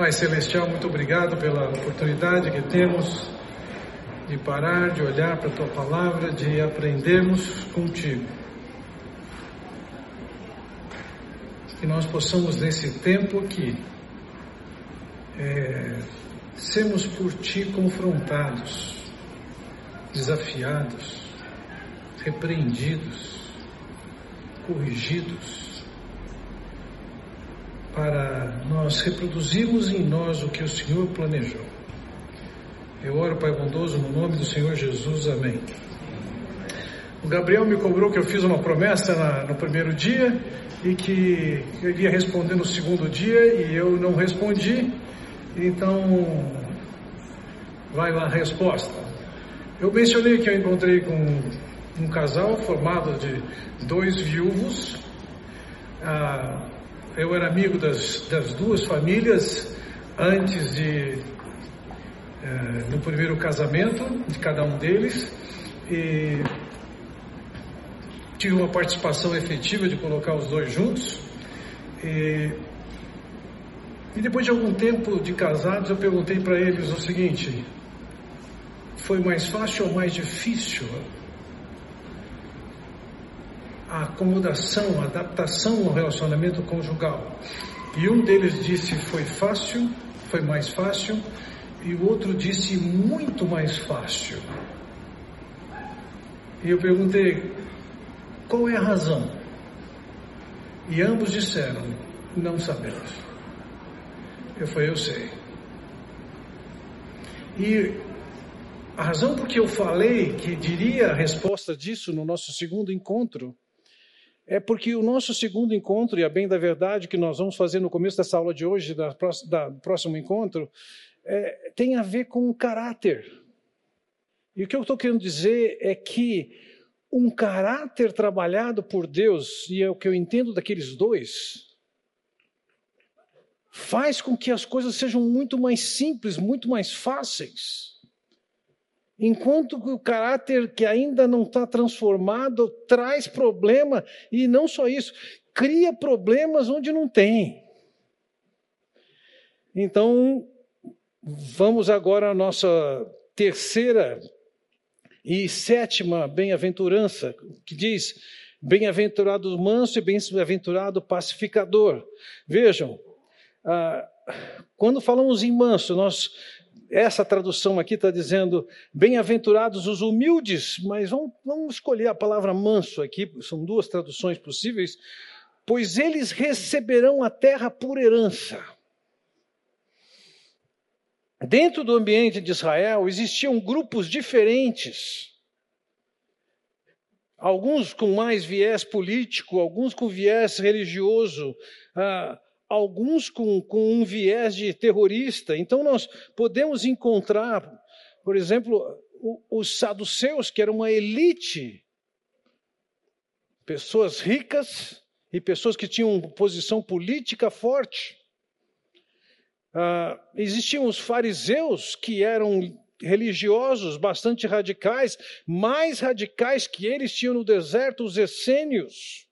Pai Celestial, muito obrigado pela oportunidade que temos de parar, de olhar para a tua palavra, de aprendermos contigo. Que nós possamos, nesse tempo aqui, é, sermos por ti confrontados, desafiados, repreendidos, corrigidos, para nós reproduzirmos em nós o que o Senhor planejou. Eu oro, Pai bondoso, no nome do Senhor Jesus, amém. O Gabriel me cobrou que eu fiz uma promessa na, no primeiro dia e que eu iria responder no segundo dia e eu não respondi, então vai lá a resposta. Eu mencionei que eu encontrei com um casal formado de dois viúvos. Ah, eu era amigo das, das duas famílias antes de é, no primeiro casamento de cada um deles e tive uma participação efetiva de colocar os dois juntos. E, e depois de algum tempo de casados, eu perguntei para eles o seguinte: foi mais fácil ou mais difícil a acomodação, a adaptação ao relacionamento conjugal? E um deles disse: foi fácil, foi mais fácil e o outro disse muito mais fácil. E eu perguntei, qual é a razão? E ambos disseram, não sabemos. Eu falei, eu sei. E a razão por que eu falei que diria a resposta disso no nosso segundo encontro é porque o nosso segundo encontro, e a bem da verdade que nós vamos fazer no começo dessa aula de hoje, da, da próximo encontro, é, tem a ver com o caráter. E o que eu estou querendo dizer é que um caráter trabalhado por Deus, e é o que eu entendo daqueles dois, faz com que as coisas sejam muito mais simples, muito mais fáceis. Enquanto que o caráter que ainda não está transformado traz problema, e não só isso, cria problemas onde não tem. Então, Vamos agora à nossa terceira e sétima bem-aventurança, que diz: Bem-aventurado manso e bem-aventurado pacificador. Vejam, ah, quando falamos em manso, nós, essa tradução aqui está dizendo bem-aventurados os humildes, mas vamos, vamos escolher a palavra manso aqui, são duas traduções possíveis, pois eles receberão a terra por herança. Dentro do ambiente de Israel existiam grupos diferentes. Alguns com mais viés político, alguns com viés religioso, ah, alguns com, com um viés de terrorista. Então, nós podemos encontrar, por exemplo, os saduceus, que era uma elite, pessoas ricas e pessoas que tinham posição política forte. Uh, existiam os fariseus que eram religiosos bastante radicais, mais radicais que eles tinham no deserto os essênios.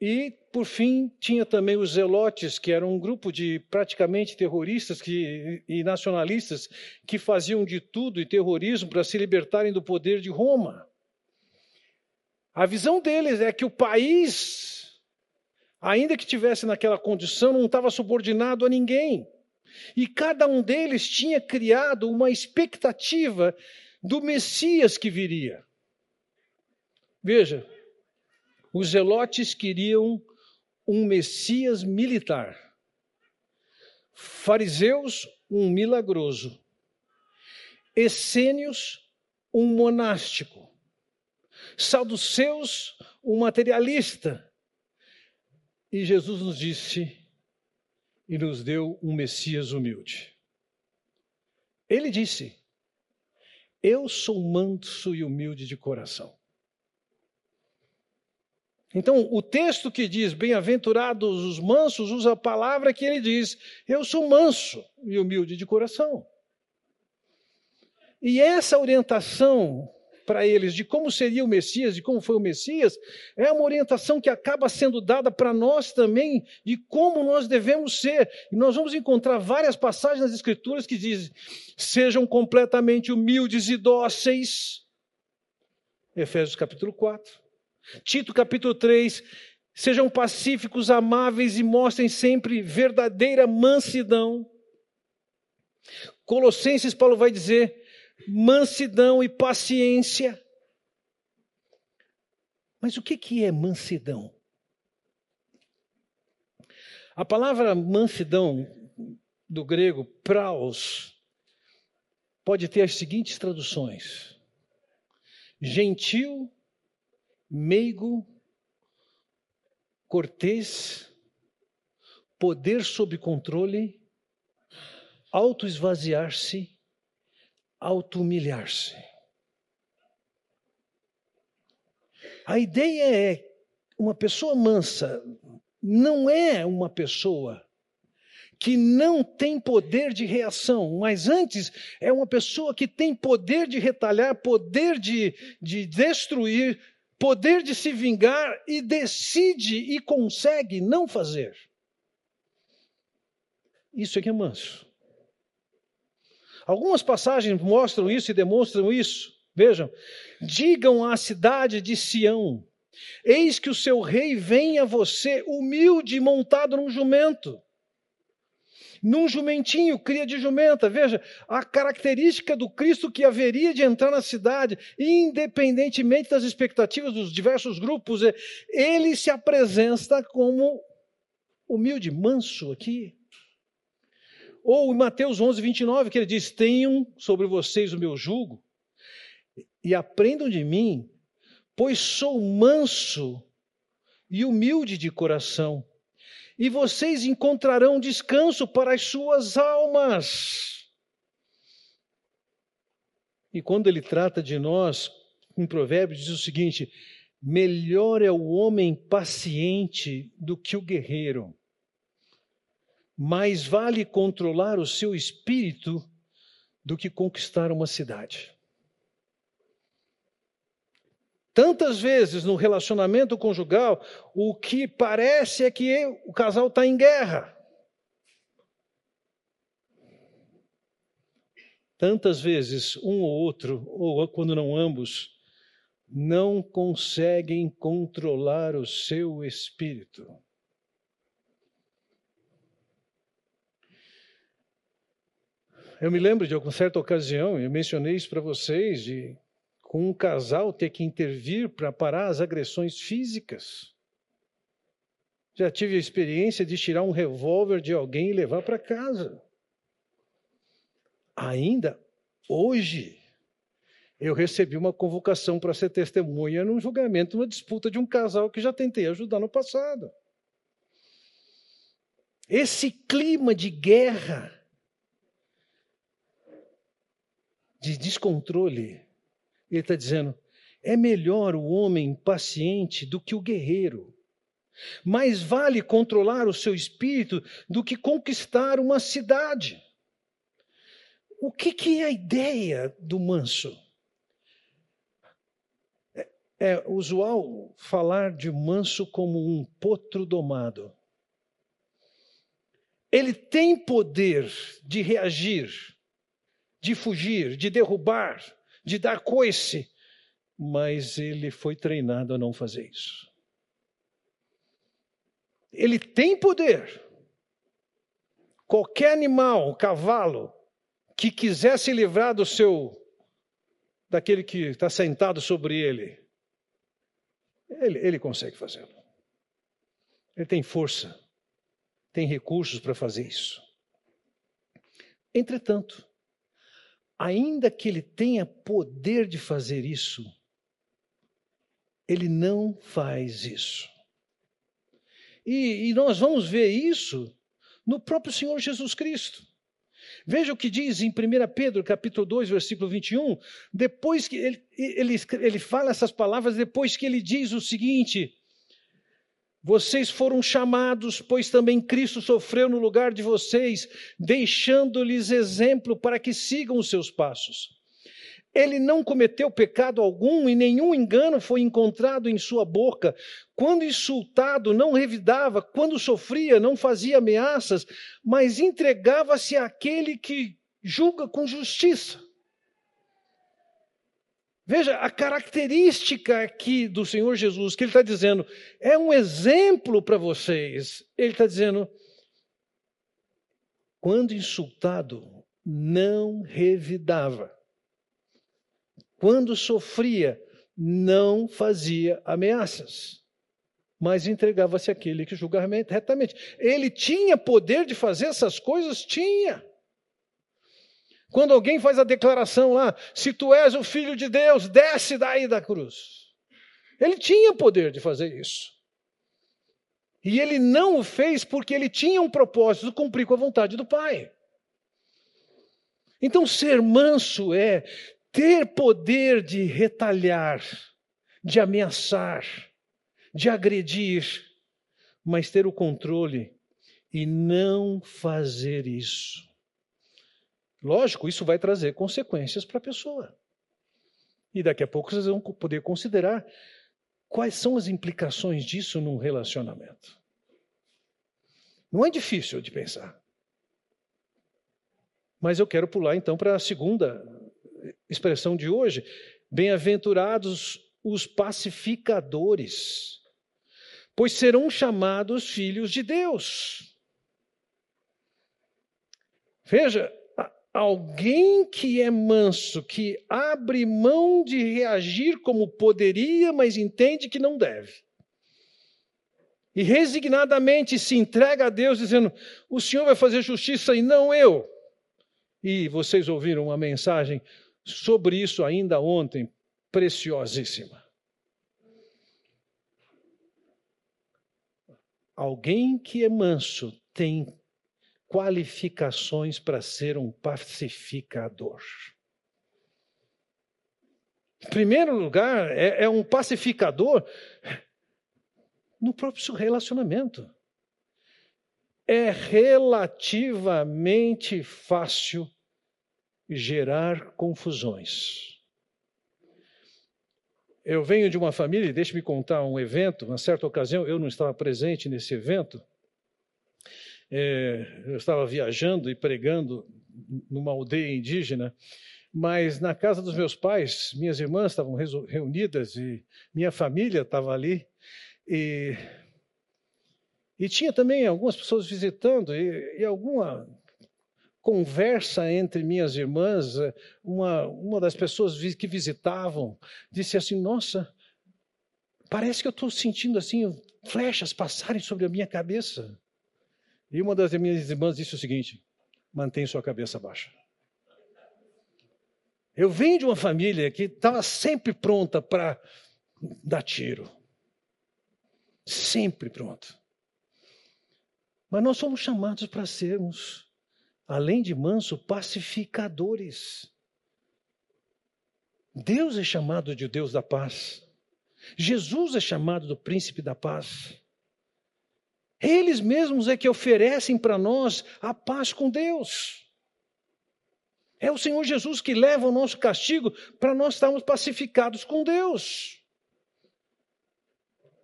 E, por fim, tinha também os zelotes, que eram um grupo de praticamente terroristas que, e nacionalistas que faziam de tudo e terrorismo para se libertarem do poder de Roma. A visão deles é que o país ainda que tivesse naquela condição, não estava subordinado a ninguém. E cada um deles tinha criado uma expectativa do Messias que viria. Veja, os zelotes queriam um Messias militar, fariseus, um milagroso, essênios, um monástico, saduceus, um materialista, e Jesus nos disse e nos deu um Messias humilde. Ele disse: Eu sou manso e humilde de coração. Então, o texto que diz bem-aventurados os mansos usa a palavra que ele diz: Eu sou manso e humilde de coração. E essa orientação para eles de como seria o Messias, de como foi o Messias, é uma orientação que acaba sendo dada para nós também de como nós devemos ser. E nós vamos encontrar várias passagens nas Escrituras que dizem: sejam completamente humildes e dóceis. Efésios capítulo 4. Tito capítulo 3, sejam pacíficos, amáveis e mostrem sempre verdadeira mansidão. Colossenses, Paulo vai dizer: mansidão e paciência. Mas o que, que é mansidão? A palavra mansidão, do grego praus, pode ter as seguintes traduções: gentil, meigo, cortês, poder sob controle, auto-esvaziar-se, auto-humilhar-se. A ideia é uma pessoa mansa não é uma pessoa que não tem poder de reação, mas antes é uma pessoa que tem poder de retalhar, poder de, de destruir, poder de se vingar e decide e consegue não fazer. Isso aqui é manso. Algumas passagens mostram isso e demonstram isso. Vejam, digam à cidade de Sião: Eis que o seu rei vem a você, humilde, montado num jumento num jumentinho, cria de jumenta. Veja, a característica do Cristo que haveria de entrar na cidade, independentemente das expectativas dos diversos grupos, é, ele se apresenta como humilde, manso aqui. Ou em Mateus 11, 29, que ele diz: Tenham sobre vocês o meu jugo e aprendam de mim, pois sou manso e humilde de coração e vocês encontrarão descanso para as suas almas. E quando ele trata de nós, em Provérbios diz o seguinte: melhor é o homem paciente do que o guerreiro. Mais vale controlar o seu espírito do que conquistar uma cidade. Tantas vezes no relacionamento conjugal, o que parece é que o casal está em guerra. Tantas vezes um ou outro, ou quando não ambos, não conseguem controlar o seu espírito. Eu me lembro de uma certa ocasião, eu mencionei isso para vocês, de com um casal ter que intervir para parar as agressões físicas. Já tive a experiência de tirar um revólver de alguém e levar para casa. Ainda hoje, eu recebi uma convocação para ser testemunha num julgamento, uma disputa de um casal que já tentei ajudar no passado. Esse clima de guerra, de descontrole, ele está dizendo: é melhor o homem paciente do que o guerreiro. Mais vale controlar o seu espírito do que conquistar uma cidade. O que, que é a ideia do manso? É, é usual falar de manso como um potro domado. Ele tem poder de reagir, de fugir, de derrubar, de dar coice, mas ele foi treinado a não fazer isso. Ele tem poder. Qualquer animal, cavalo, que quiser se livrar do seu, daquele que está sentado sobre ele, ele, ele consegue fazê-lo. Ele tem força, tem recursos para fazer isso. Entretanto, ainda que ele tenha poder de fazer isso, ele não faz isso. E, e, nós vamos ver isso no próprio Senhor Jesus Cristo. Veja o que diz em 1 Pedro, capítulo 2, versículo 21, depois que ele, ele, ele fala essas palavras, depois que ele diz o seguinte: vocês foram chamados, pois também Cristo sofreu no lugar de vocês, deixando-lhes exemplo para que sigam os seus passos. Ele não cometeu pecado algum e nenhum engano foi encontrado em sua boca. Quando insultado, não revidava, quando sofria, não fazia ameaças, mas entregava-se àquele que julga com justiça. Veja, a característica aqui do Senhor Jesus, que Ele está dizendo, é um exemplo para vocês. Ele está dizendo, quando insultado, não revidava. Quando sofria, não fazia ameaças, mas entregava-se àquele que julgava retamente. Ele tinha poder de fazer essas coisas? Tinha. Quando alguém faz a declaração lá, se tu és o filho de Deus, desce daí da cruz. Ele tinha poder de fazer isso. E ele não o fez porque ele tinha um propósito, cumprir com a vontade do Pai. Então, ser manso é ter poder de retalhar, de ameaçar, de agredir, mas ter o controle e não fazer isso. Lógico, isso vai trazer consequências para a pessoa. E daqui a pouco vocês vão poder considerar quais são as implicações disso num relacionamento. Não é difícil de pensar. Mas eu quero pular então para a segunda expressão de hoje. Bem-aventurados os pacificadores, pois serão chamados filhos de Deus. Veja, Alguém que é manso, que abre mão de reagir como poderia, mas entende que não deve. E resignadamente se entrega a Deus, dizendo: O Senhor vai fazer justiça e não eu. E vocês ouviram uma mensagem sobre isso ainda ontem, preciosíssima. Alguém que é manso tem qualificações para ser um pacificador. Em primeiro lugar, é, é um pacificador no próprio relacionamento. É relativamente fácil gerar confusões. Eu venho de uma família, deixe-me contar um evento, uma certa ocasião, eu não estava presente nesse evento, é, eu estava viajando e pregando numa aldeia indígena, mas na casa dos meus pais, minhas irmãs estavam reunidas e minha família estava ali. E, e tinha também algumas pessoas visitando e, e alguma conversa entre minhas irmãs. Uma, uma das pessoas que visitavam disse assim: Nossa, parece que eu estou sentindo assim flechas passarem sobre a minha cabeça. E uma das minhas irmãs disse o seguinte: mantém sua cabeça baixa. Eu venho de uma família que estava sempre pronta para dar tiro. Sempre pronta. Mas nós somos chamados para sermos, além de manso, pacificadores. Deus é chamado de Deus da paz. Jesus é chamado do príncipe da paz. Eles mesmos é que oferecem para nós a paz com Deus. É o Senhor Jesus que leva o nosso castigo para nós estarmos pacificados com Deus.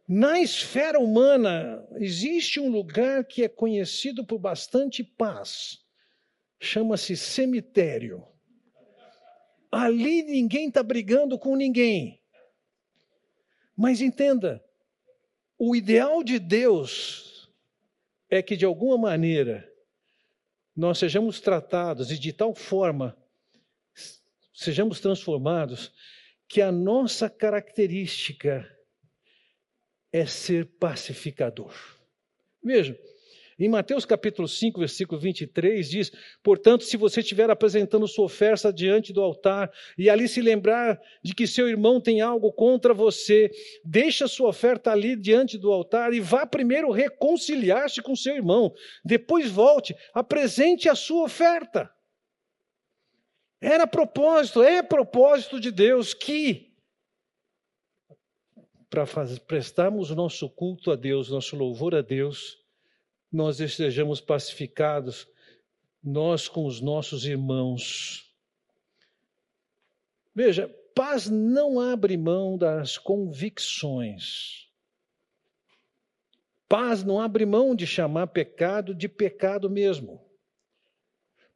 Na esfera humana, existe um lugar que é conhecido por bastante paz. Chama-se cemitério. Ali ninguém está brigando com ninguém. Mas entenda, o ideal de Deus é que, de alguma maneira, nós sejamos tratados e de tal forma sejamos transformados que a nossa característica é ser pacificador. Veja, em Mateus capítulo 5, versículo 23 diz: "Portanto, se você estiver apresentando sua oferta diante do altar e ali se lembrar de que seu irmão tem algo contra você, deixa sua oferta ali diante do altar e vá primeiro reconciliar-se com seu irmão. Depois volte, apresente a sua oferta." Era propósito, é propósito de Deus que para prestarmos o nosso culto a Deus, nosso louvor a Deus, nós estejamos pacificados, nós com os nossos irmãos. Veja, paz não abre mão das convicções. Paz não abre mão de chamar pecado de pecado mesmo.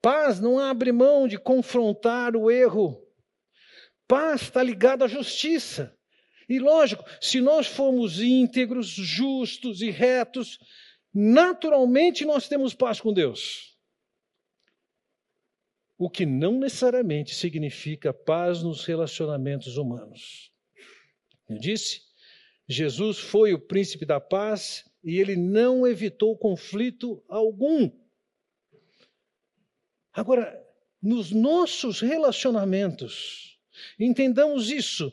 Paz não abre mão de confrontar o erro. Paz está ligada à justiça. E lógico, se nós formos íntegros, justos e retos, naturalmente nós temos paz com Deus. O que não necessariamente significa paz nos relacionamentos humanos. Eu disse, Jesus foi o príncipe da paz e ele não evitou conflito algum. Agora, nos nossos relacionamentos, entendamos isso,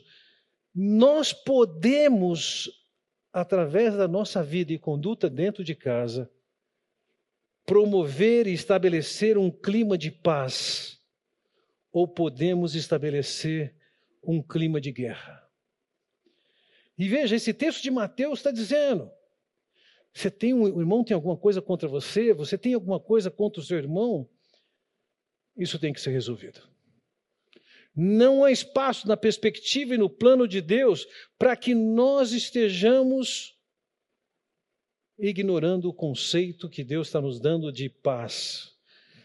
nós podemos, através da nossa vida e conduta dentro de casa, promover e estabelecer um clima de paz, ou podemos estabelecer um clima de guerra. E veja, esse texto de Mateus está dizendo: você tem um o irmão tem alguma coisa contra você, você tem alguma coisa contra o seu irmão, isso tem que ser resolvido. Não há espaço na perspectiva e no plano de Deus para que nós estejamos ignorando o conceito que Deus está nos dando de paz.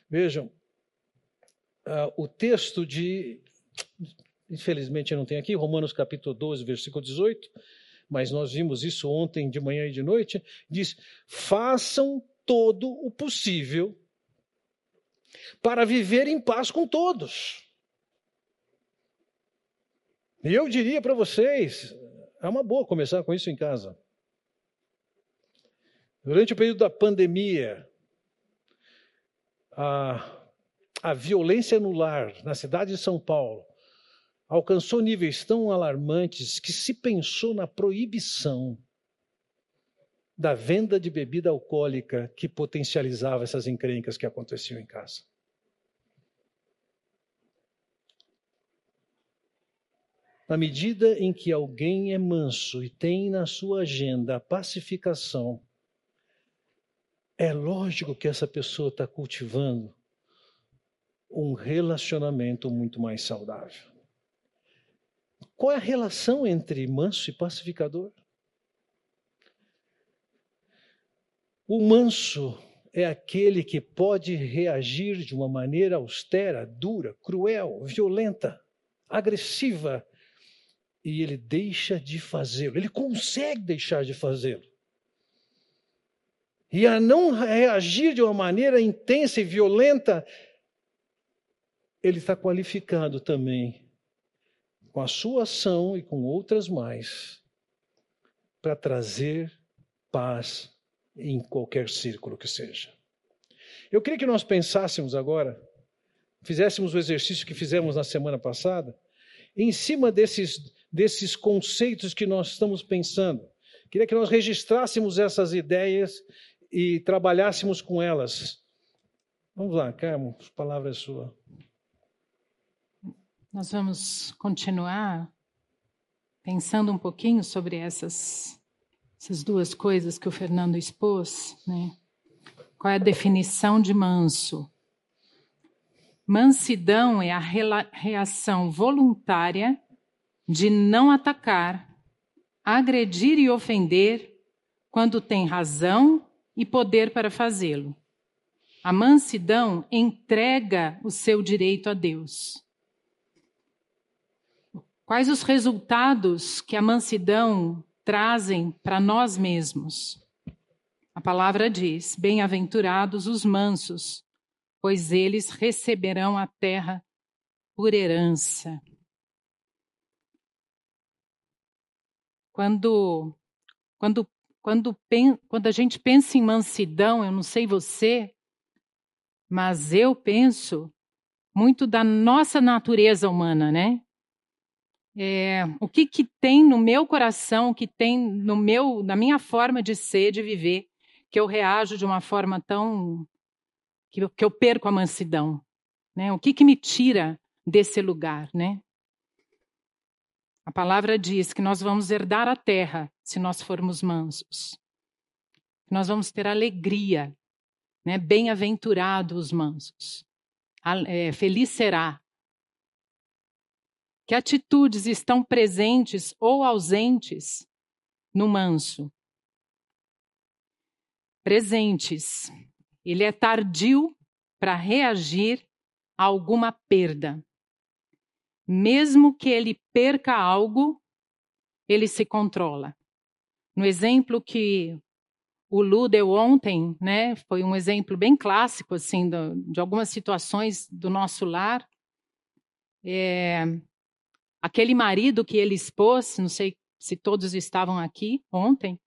Vejam, uh, o texto de. Infelizmente não tenho aqui, Romanos capítulo 12, versículo 18, mas nós vimos isso ontem de manhã e de noite. Diz: façam todo o possível para viver em paz com todos. E eu diria para vocês, é uma boa começar com isso em casa. Durante o período da pandemia, a, a violência no lar na cidade de São Paulo alcançou níveis tão alarmantes que se pensou na proibição da venda de bebida alcoólica que potencializava essas encrencas que aconteciam em casa. Na medida em que alguém é manso e tem na sua agenda a pacificação, é lógico que essa pessoa está cultivando um relacionamento muito mais saudável. Qual é a relação entre manso e pacificador? O manso é aquele que pode reagir de uma maneira austera, dura, cruel, violenta, agressiva e ele deixa de fazê-lo, ele consegue deixar de fazê-lo. E a não reagir de uma maneira intensa e violenta, ele está qualificado também com a sua ação e com outras mais para trazer paz em qualquer círculo que seja. Eu queria que nós pensássemos agora, fizéssemos o exercício que fizemos na semana passada, em cima desses desses conceitos que nós estamos pensando. Queria que nós registrássemos essas ideias e trabalhássemos com elas. Vamos lá, Carmo, a palavra é sua. Nós vamos continuar pensando um pouquinho sobre essas, essas duas coisas que o Fernando expôs, né? Qual é a definição de manso? Mansidão é a reação voluntária de não atacar, agredir e ofender quando tem razão e poder para fazê-lo. A mansidão entrega o seu direito a Deus. Quais os resultados que a mansidão trazem para nós mesmos? A palavra diz: Bem-aventurados os mansos, pois eles receberão a terra por herança. Quando, quando, quando, quando a gente pensa em mansidão, eu não sei você, mas eu penso muito da nossa natureza humana, né? É, o que, que tem no meu coração, o que tem no meu, na minha forma de ser, de viver, que eu reajo de uma forma tão que eu, que eu perco a mansidão, né? O que que me tira desse lugar, né? A palavra diz que nós vamos herdar a terra se nós formos mansos. Nós vamos ter alegria, né? Bem-aventurados os mansos. É, feliz será Que atitudes estão presentes ou ausentes no manso? Presentes. Ele é tardio para reagir a alguma perda. Mesmo que ele perca algo, ele se controla. No exemplo que o Lu deu ontem, né, foi um exemplo bem clássico assim do, de algumas situações do nosso lar. É, aquele marido que ele expôs, não sei se todos estavam aqui ontem,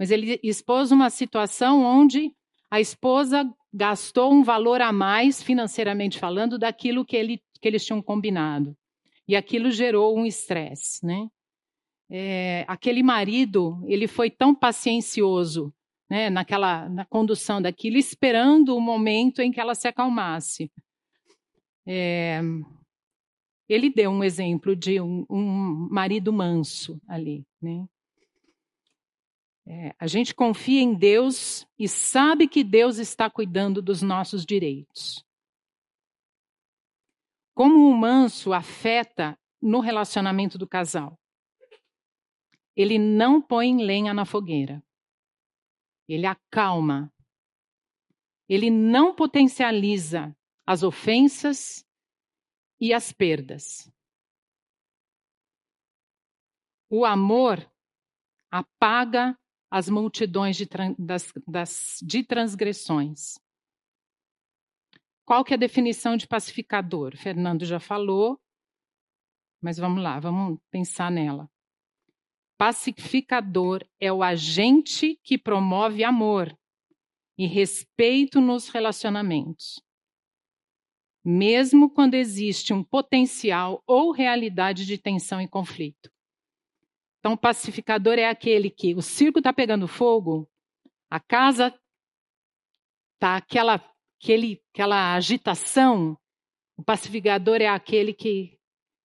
mas ele expôs uma situação onde a esposa gastou um valor a mais, financeiramente falando, daquilo que, ele, que eles tinham combinado. E aquilo gerou um estresse, né? É, aquele marido, ele foi tão paciencioso, né, naquela na condução daquilo, esperando o momento em que ela se acalmasse. É, ele deu um exemplo de um, um marido manso ali, né? É, a gente confia em Deus e sabe que Deus está cuidando dos nossos direitos. Como o manso afeta no relacionamento do casal? Ele não põe lenha na fogueira. Ele acalma. Ele não potencializa as ofensas e as perdas. O amor apaga as multidões de, das, das, de transgressões. Qual que é a definição de pacificador? Fernando já falou, mas vamos lá, vamos pensar nela. Pacificador é o agente que promove amor e respeito nos relacionamentos, mesmo quando existe um potencial ou realidade de tensão e conflito. Então, pacificador é aquele que o circo está pegando fogo, a casa está aquela, aquele, aquela agitação. O pacificador é aquele que,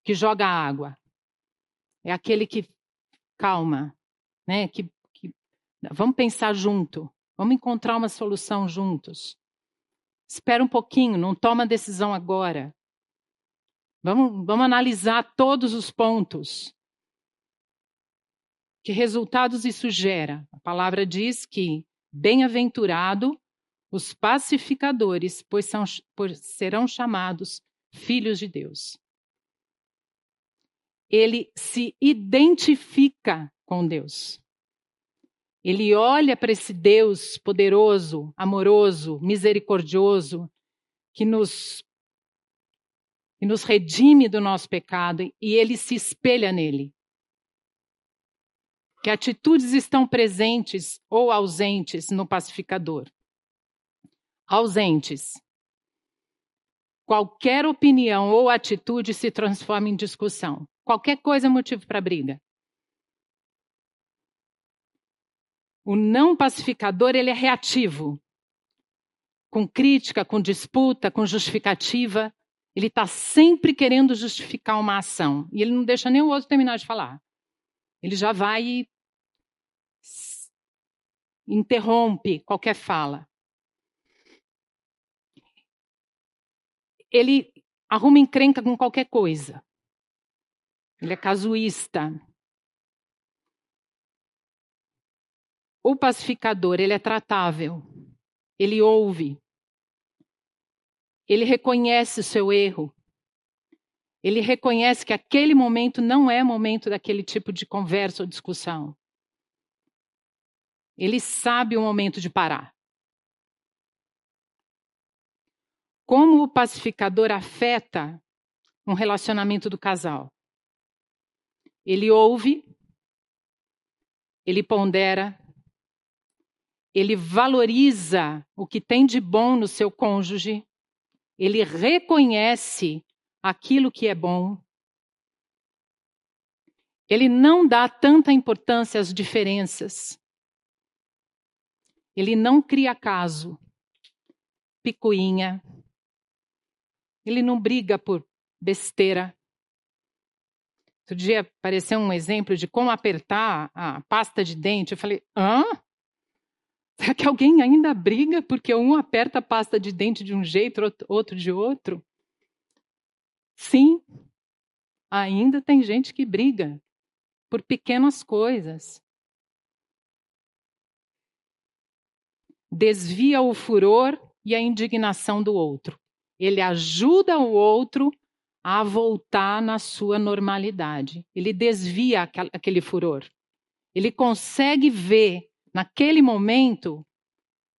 que joga água, é aquele que calma, né? Que, que vamos pensar junto, vamos encontrar uma solução juntos. Espera um pouquinho, não toma decisão agora. Vamos, vamos analisar todos os pontos. Que resultados isso gera? A palavra diz que bem-aventurado os pacificadores, pois, são, pois serão chamados filhos de Deus. Ele se identifica com Deus. Ele olha para esse Deus poderoso, amoroso, misericordioso, que nos, que nos redime do nosso pecado, e ele se espelha nele que atitudes estão presentes ou ausentes no pacificador. Ausentes. Qualquer opinião ou atitude se transforma em discussão. Qualquer coisa é motivo para briga. O não pacificador, ele é reativo. Com crítica, com disputa, com justificativa. Ele está sempre querendo justificar uma ação. E ele não deixa nem o outro terminar de falar. Ele já vai interrompe qualquer fala. Ele arruma encrenca com qualquer coisa. Ele é casuísta. O pacificador, ele é tratável. Ele ouve. Ele reconhece o seu erro. Ele reconhece que aquele momento não é momento daquele tipo de conversa ou discussão. Ele sabe o momento de parar. Como o pacificador afeta um relacionamento do casal? Ele ouve, ele pondera, ele valoriza o que tem de bom no seu cônjuge, ele reconhece aquilo que é bom. Ele não dá tanta importância às diferenças. Ele não cria caso, picuinha. Ele não briga por besteira. Outro dia apareceu um exemplo de como apertar a pasta de dente. Eu falei, hã? Será que alguém ainda briga porque um aperta a pasta de dente de um jeito, outro de outro? Sim. Ainda tem gente que briga por pequenas coisas. Desvia o furor e a indignação do outro. Ele ajuda o outro a voltar na sua normalidade. Ele desvia aquele furor. Ele consegue ver naquele momento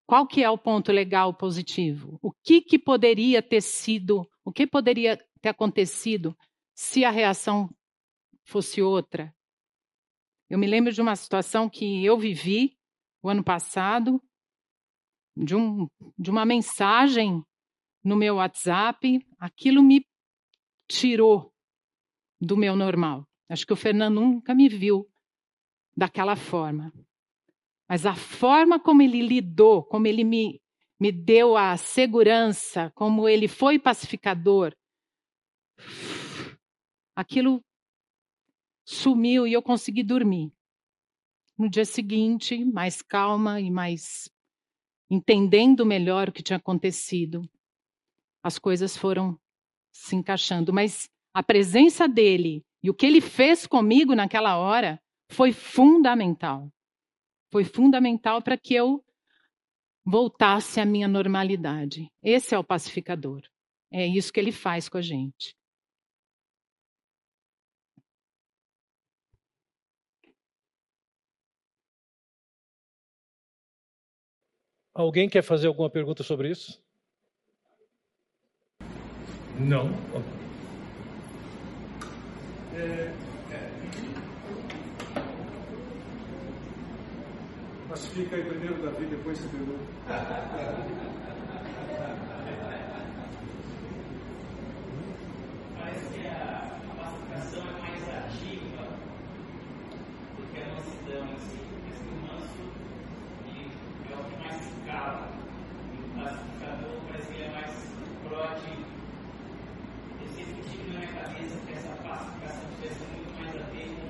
qual que é o ponto legal positivo. O que que poderia ter sido, o que poderia ter acontecido se a reação fosse outra. Eu me lembro de uma situação que eu vivi o ano passado, de, um, de uma mensagem no meu WhatsApp, aquilo me tirou do meu normal. Acho que o Fernando nunca me viu daquela forma. Mas a forma como ele lidou, como ele me, me deu a segurança, como ele foi pacificador, aquilo sumiu e eu consegui dormir. No dia seguinte, mais calma e mais entendendo melhor o que tinha acontecido, as coisas foram se encaixando. Mas a presença dele e o que ele fez comigo naquela hora foi fundamental. Foi fundamental para que eu voltasse à minha normalidade. Esse é o pacificador. É isso que ele faz com a gente. Alguém quer fazer alguma pergunta sobre isso? Não. Pacifica aí primeiro Davi, depois você pergunta. Parece que a pacificação é mais ativa do que a mansidão em si. Porque o manso é o que mais escala. E o pacificador parece que ele é mais proativo. Eu sempre tive na minha cabeça que essa pacificação tivesse muito mais a ver com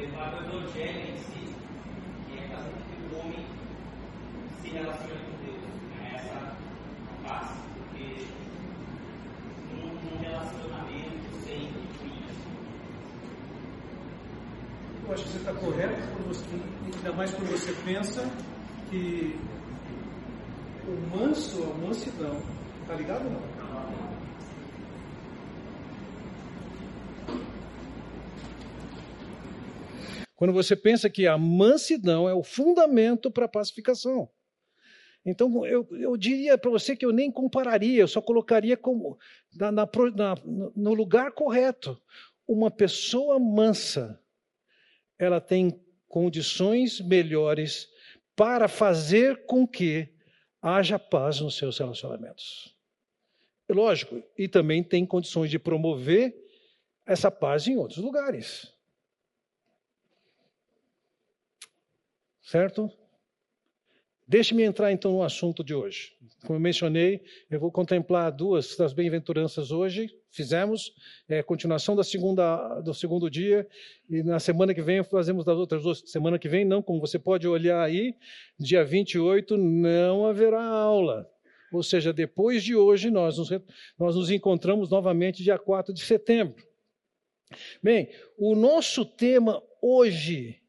levar o evangelho em si, que é fazer com que o homem se relacione com Deus. É essa paz. Porque num, num relacionamento sem isso. Eu acho que você está correto, você, ainda mais quando você pensa que o manso, a mansidão, tá ligado não? Quando você pensa que a mansidão é o fundamento para a pacificação. Então, eu, eu diria para você que eu nem compararia, eu só colocaria como na, na, na, no lugar correto. Uma pessoa mansa, ela tem condições melhores para fazer com que haja paz nos seus relacionamentos. Lógico, e também tem condições de promover essa paz em outros lugares. Certo? Deixe-me entrar então no assunto de hoje. Como eu mencionei, eu vou contemplar duas das bem-aventuranças hoje. Fizemos é, continuação da segunda, do segundo dia e na semana que vem fazemos das outras duas. Semana que vem não, como você pode olhar aí, dia 28 não haverá aula. Ou seja, depois de hoje nós nos, nós nos encontramos novamente dia 4 de setembro. Bem, o nosso tema hoje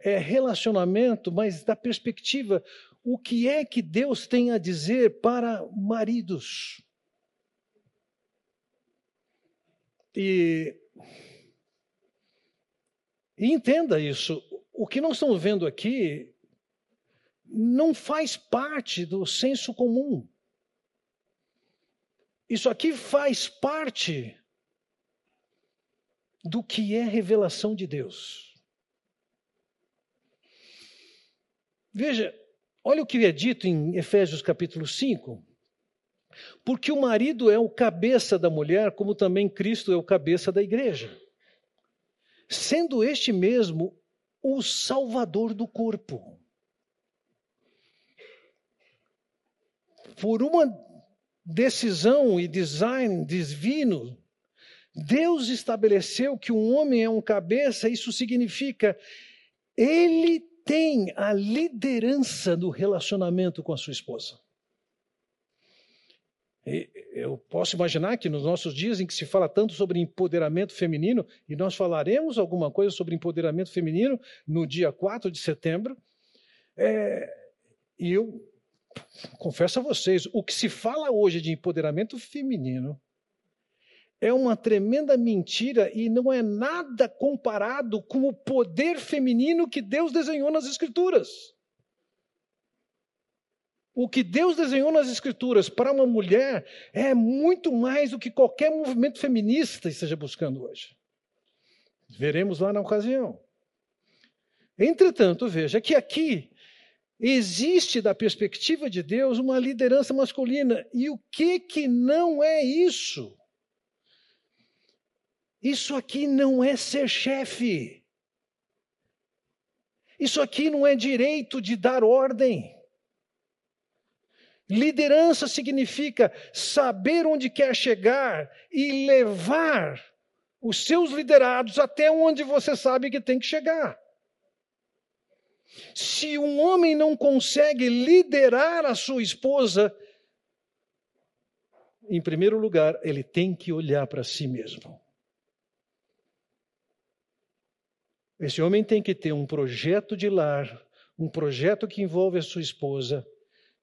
é, relacionamento, mas da perspectiva o que é que Deus tem a dizer para maridos. E, e entenda isso, o que nós estamos vendo aqui não faz parte do senso comum. Isso aqui faz parte do que é revelação de Deus. Veja, olha o que é dito em Efésios capítulo 5. Porque o marido é o cabeça da mulher, como também Cristo é o cabeça da igreja. Sendo este mesmo o salvador do corpo. Por uma decisão e design divino, Deus estabeleceu que um homem é um cabeça, isso significa ele tem a liderança do relacionamento com a sua esposa. eu posso imaginar que nos nossos dias em que se fala tanto sobre empoderamento feminino, e nós falaremos alguma coisa sobre empoderamento feminino no dia 4 de setembro, é, e eu confesso a vocês, o que se fala hoje de empoderamento feminino é uma tremenda mentira e não é nada comparado com o poder feminino que Deus desenhou nas Escrituras. O que Deus desenhou nas Escrituras para uma mulher é muito mais do que qualquer movimento feminista esteja buscando hoje. Veremos lá na ocasião. Entretanto, veja que aqui existe da perspectiva de Deus uma liderança masculina. E o que que não é isso? Isso aqui não é ser chefe. Isso aqui não é direito de dar ordem. Liderança significa saber onde quer chegar e levar os seus liderados até onde você sabe que tem que chegar. Se um homem não consegue liderar a sua esposa, em primeiro lugar, ele tem que olhar para si mesmo. Esse homem tem que ter um projeto de lar, um projeto que envolve a sua esposa,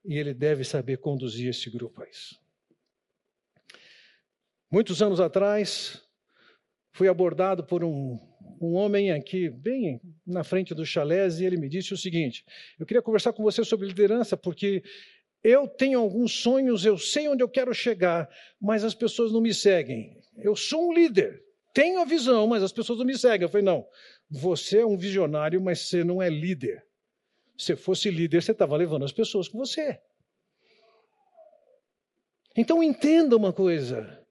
e ele deve saber conduzir esse grupo a isso. Muitos anos atrás, fui abordado por um, um homem aqui, bem na frente dos chalés, e ele me disse o seguinte: Eu queria conversar com você sobre liderança, porque eu tenho alguns sonhos, eu sei onde eu quero chegar, mas as pessoas não me seguem. Eu sou um líder, tenho a visão, mas as pessoas não me seguem. Eu falei: Não, você é um visionário, mas você não é líder. Se fosse líder, você estava levando as pessoas com você. Então entenda uma coisa.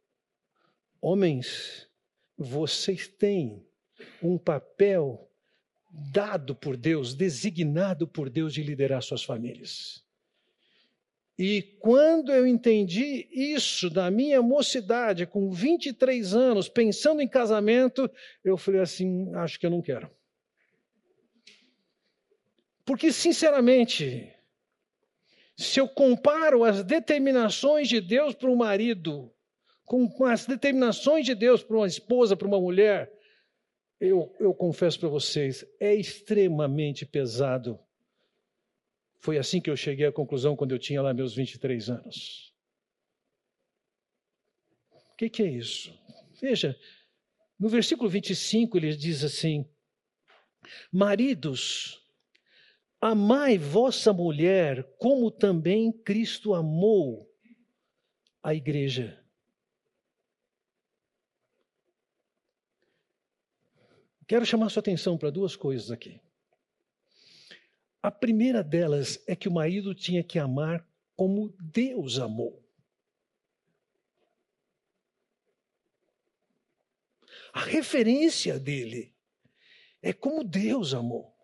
Homens, vocês têm um papel dado por Deus, designado por Deus de liderar suas famílias. E quando eu entendi isso da minha mocidade, com 23 anos, pensando em casamento, eu falei assim: acho que eu não quero. Porque, sinceramente, se eu comparo as determinações de Deus para um marido com as determinações de Deus para uma esposa, para uma mulher, eu, eu confesso para vocês, é extremamente pesado. Foi assim que eu cheguei à conclusão quando eu tinha lá meus 23 anos. O que, que é isso? Veja, no versículo 25 ele diz assim: Maridos, Amai vossa mulher, como também Cristo amou a igreja. Quero chamar sua atenção para duas coisas aqui. A primeira delas é que o marido tinha que amar como Deus amou. A referência dele é como Deus amou.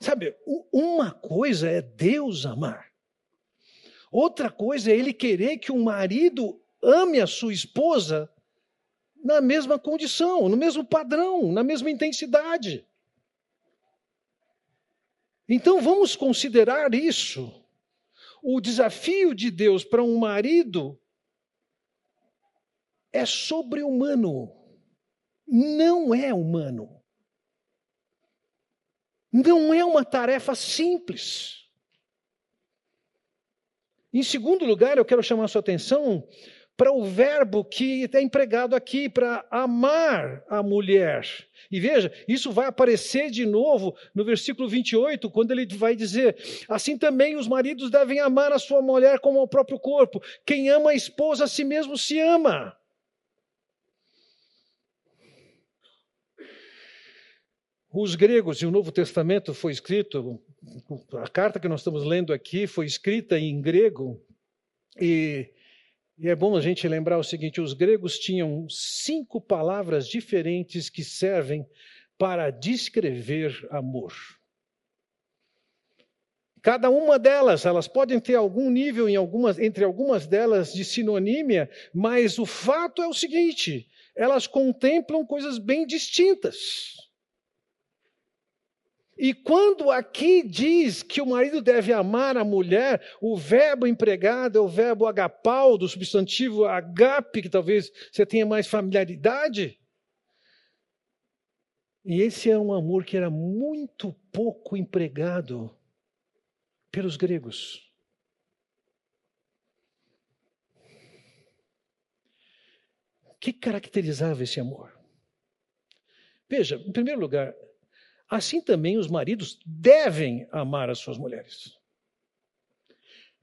Sabe, uma coisa é Deus amar, outra coisa é ele querer que o marido ame a sua esposa na mesma condição, no mesmo padrão, na mesma intensidade. Então vamos considerar isso. O desafio de Deus para um marido é sobre-humano, não é humano. Não é uma tarefa simples. Em segundo lugar, eu quero chamar a sua atenção para o verbo que é empregado aqui para amar a mulher. E veja, isso vai aparecer de novo no versículo 28, quando ele vai dizer: Assim também os maridos devem amar a sua mulher como ao próprio corpo. Quem ama a esposa a si mesmo se ama. Os gregos e o Novo Testamento foi escrito, a carta que nós estamos lendo aqui foi escrita em grego, e, e, é bom a gente lembrar o seguinte: os gregos tinham cinco palavras diferentes que servem para descrever amor. Cada uma delas, elas podem ter algum nível algumas, entre algumas delas de sinonímia, mas o fato é o seguinte: elas contemplam coisas bem distintas. E quando aqui diz que o marido deve amar a mulher, o verbo empregado é o verbo agapau, do substantivo agape, que talvez você tenha mais familiaridade. E esse é um amor que era muito pouco empregado pelos gregos. O que caracterizava esse amor? Veja, em primeiro lugar, assim também os maridos devem amar as suas mulheres.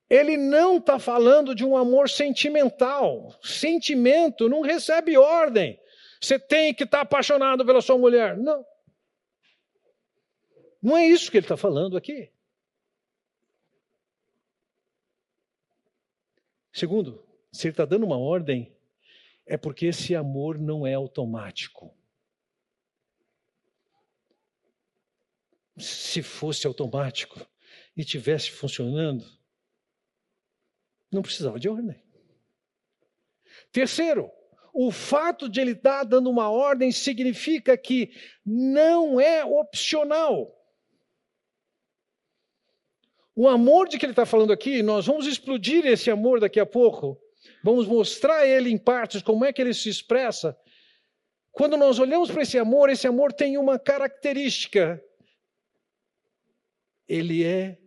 Ele não está falando de um amor sentimental. Sentimento não recebe ordem. Você tem que estar tá apaixonado pela sua mulher. Não. Não é isso que ele está falando aqui. Segundo, se ele está dando uma ordem, é porque esse amor não é automático. Se fosse automático e tivesse funcionando, não precisava de ordem. Terceiro, o fato de ele estar dando uma ordem significa que não é opcional. O amor de que ele está falando aqui, nós vamos explodir esse amor daqui a pouco. Vamos mostrar ele em partes, como é que ele se expressa. Quando nós olhamos para esse amor, esse amor tem uma característica ele é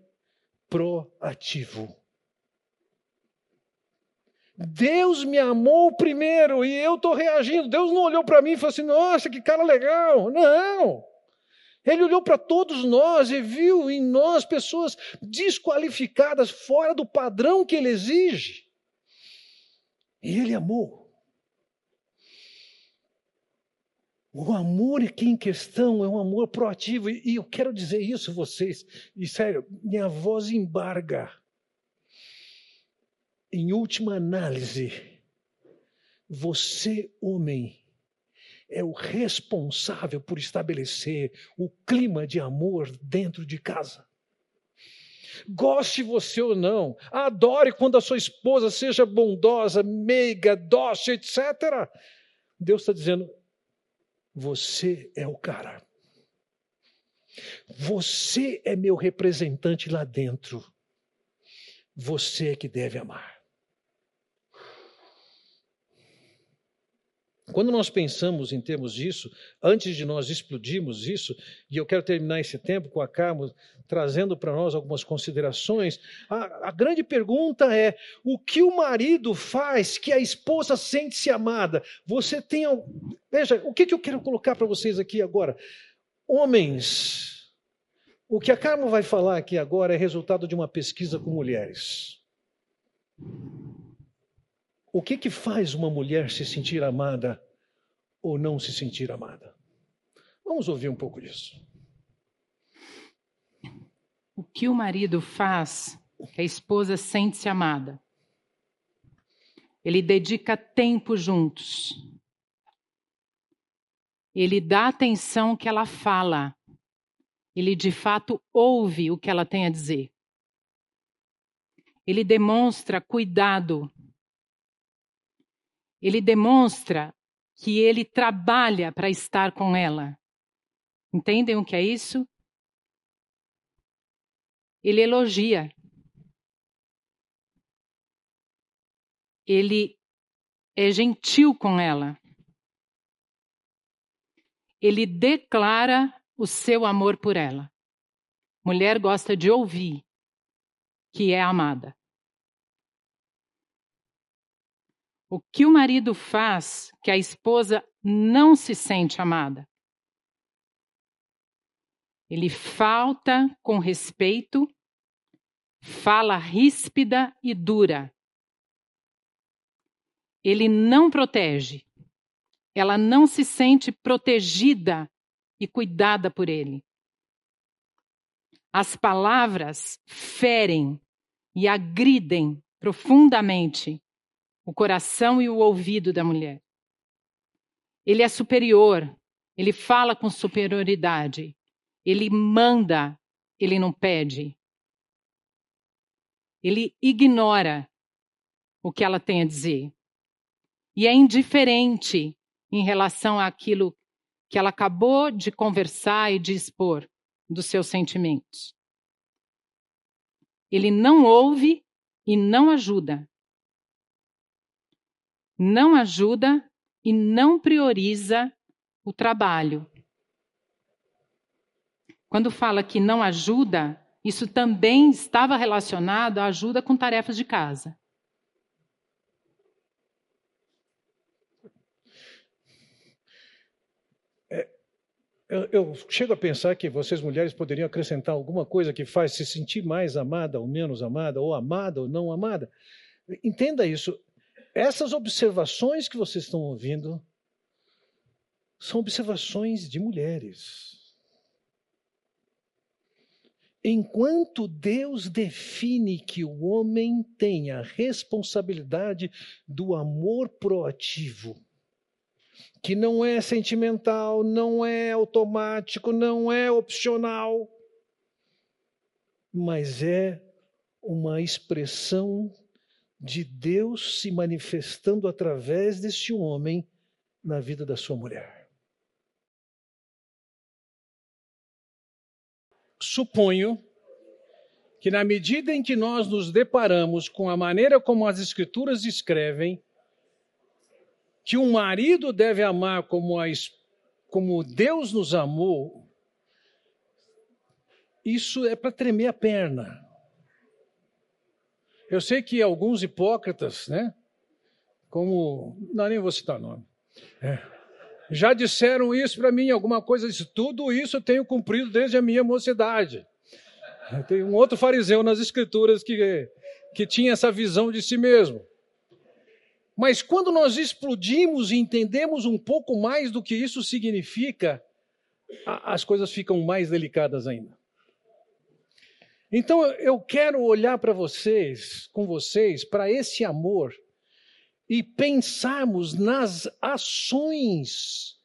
proativo. Deus me amou primeiro e eu estou reagindo. Deus não olhou para mim e falou assim: nossa, que cara legal. Não. Ele olhou para todos nós e viu em nós pessoas desqualificadas, fora do padrão que ele exige. E ele amou. O amor aqui em questão é um amor proativo, e eu quero dizer isso vocês, e sério, minha voz embarga. Em última análise, você, homem, é o responsável por estabelecer o clima de amor dentro de casa. Goste você ou não, adore quando a sua esposa seja bondosa, meiga, dócil, etc. Deus está dizendo: você é o cara. Você é meu representante lá dentro. Você é que deve amar. Quando nós pensamos em termos disso, antes de nós explodirmos isso, e eu quero terminar esse tempo com a Carmo trazendo para nós algumas considerações, a, a, grande pergunta é: o que o marido faz que a esposa sente-se amada? Você tem. Veja, o que, que eu quero colocar para vocês aqui agora? Homens, o que a Carmo vai falar aqui agora é resultado de uma pesquisa com mulheres. O que, que faz uma mulher se sentir amada ou não se sentir amada? Vamos ouvir um pouco disso. O que o marido faz que a esposa sente-se amada? Ele dedica tempo juntos. Ele dá atenção que ela fala. Ele de fato ouve o que ela tem a dizer. Ele demonstra cuidado ele demonstra que ele trabalha para estar com ela. Entendem o que é isso? Ele elogia. Ele é gentil com ela. Ele declara o seu amor por ela. Mulher gosta de ouvir que é amada. O que o marido faz que a esposa não se sente amada? Ele falta com respeito, fala ríspida e dura. Ele não protege. Ela não se sente protegida e cuidada por ele. As palavras ferem e agridem profundamente o coração e o ouvido da mulher. Ele é superior, ele fala com superioridade, ele manda, ele não pede. Ele ignora o que ela tem a dizer. E é indiferente em relação àquilo que ela acabou de conversar e de expor. dos seus sentimentos. Ele não ouve e não ajuda. Não ajuda e não prioriza o trabalho. Quando fala que não ajuda, isso também estava relacionado à ajuda com tarefas de casa. Eu, eu, chego a pensar que vocês mulheres poderiam acrescentar alguma coisa que faz se sentir mais amada ou menos amada, ou amada ou não amada. Entenda isso. Essas observações que vocês estão ouvindo são observações de mulheres. Enquanto Deus define que o homem tem a responsabilidade do amor proativo, que não é sentimental, não é automático, não é opcional, mas é uma expressão de Deus se manifestando através deste homem na vida da sua mulher. Suponho que, na medida em que nós nos deparamos com a maneira como as Escrituras escrevem, que um marido deve amar como, a, como Deus nos amou, isso é para tremer a perna. Eu sei que alguns hipócritas, né? Como. Não, nem vou citar nome. É, já disseram isso para mim, alguma coisa disso. Tudo isso eu tenho cumprido desde a minha mocidade. Tem um outro fariseu nas Escrituras que, que tinha essa visão de si mesmo. Mas quando nós explodimos e entendemos um pouco mais do que isso significa, as coisas ficam mais delicadas ainda. Então eu quero olhar para vocês, com vocês, para esse amor e pensarmos nas ações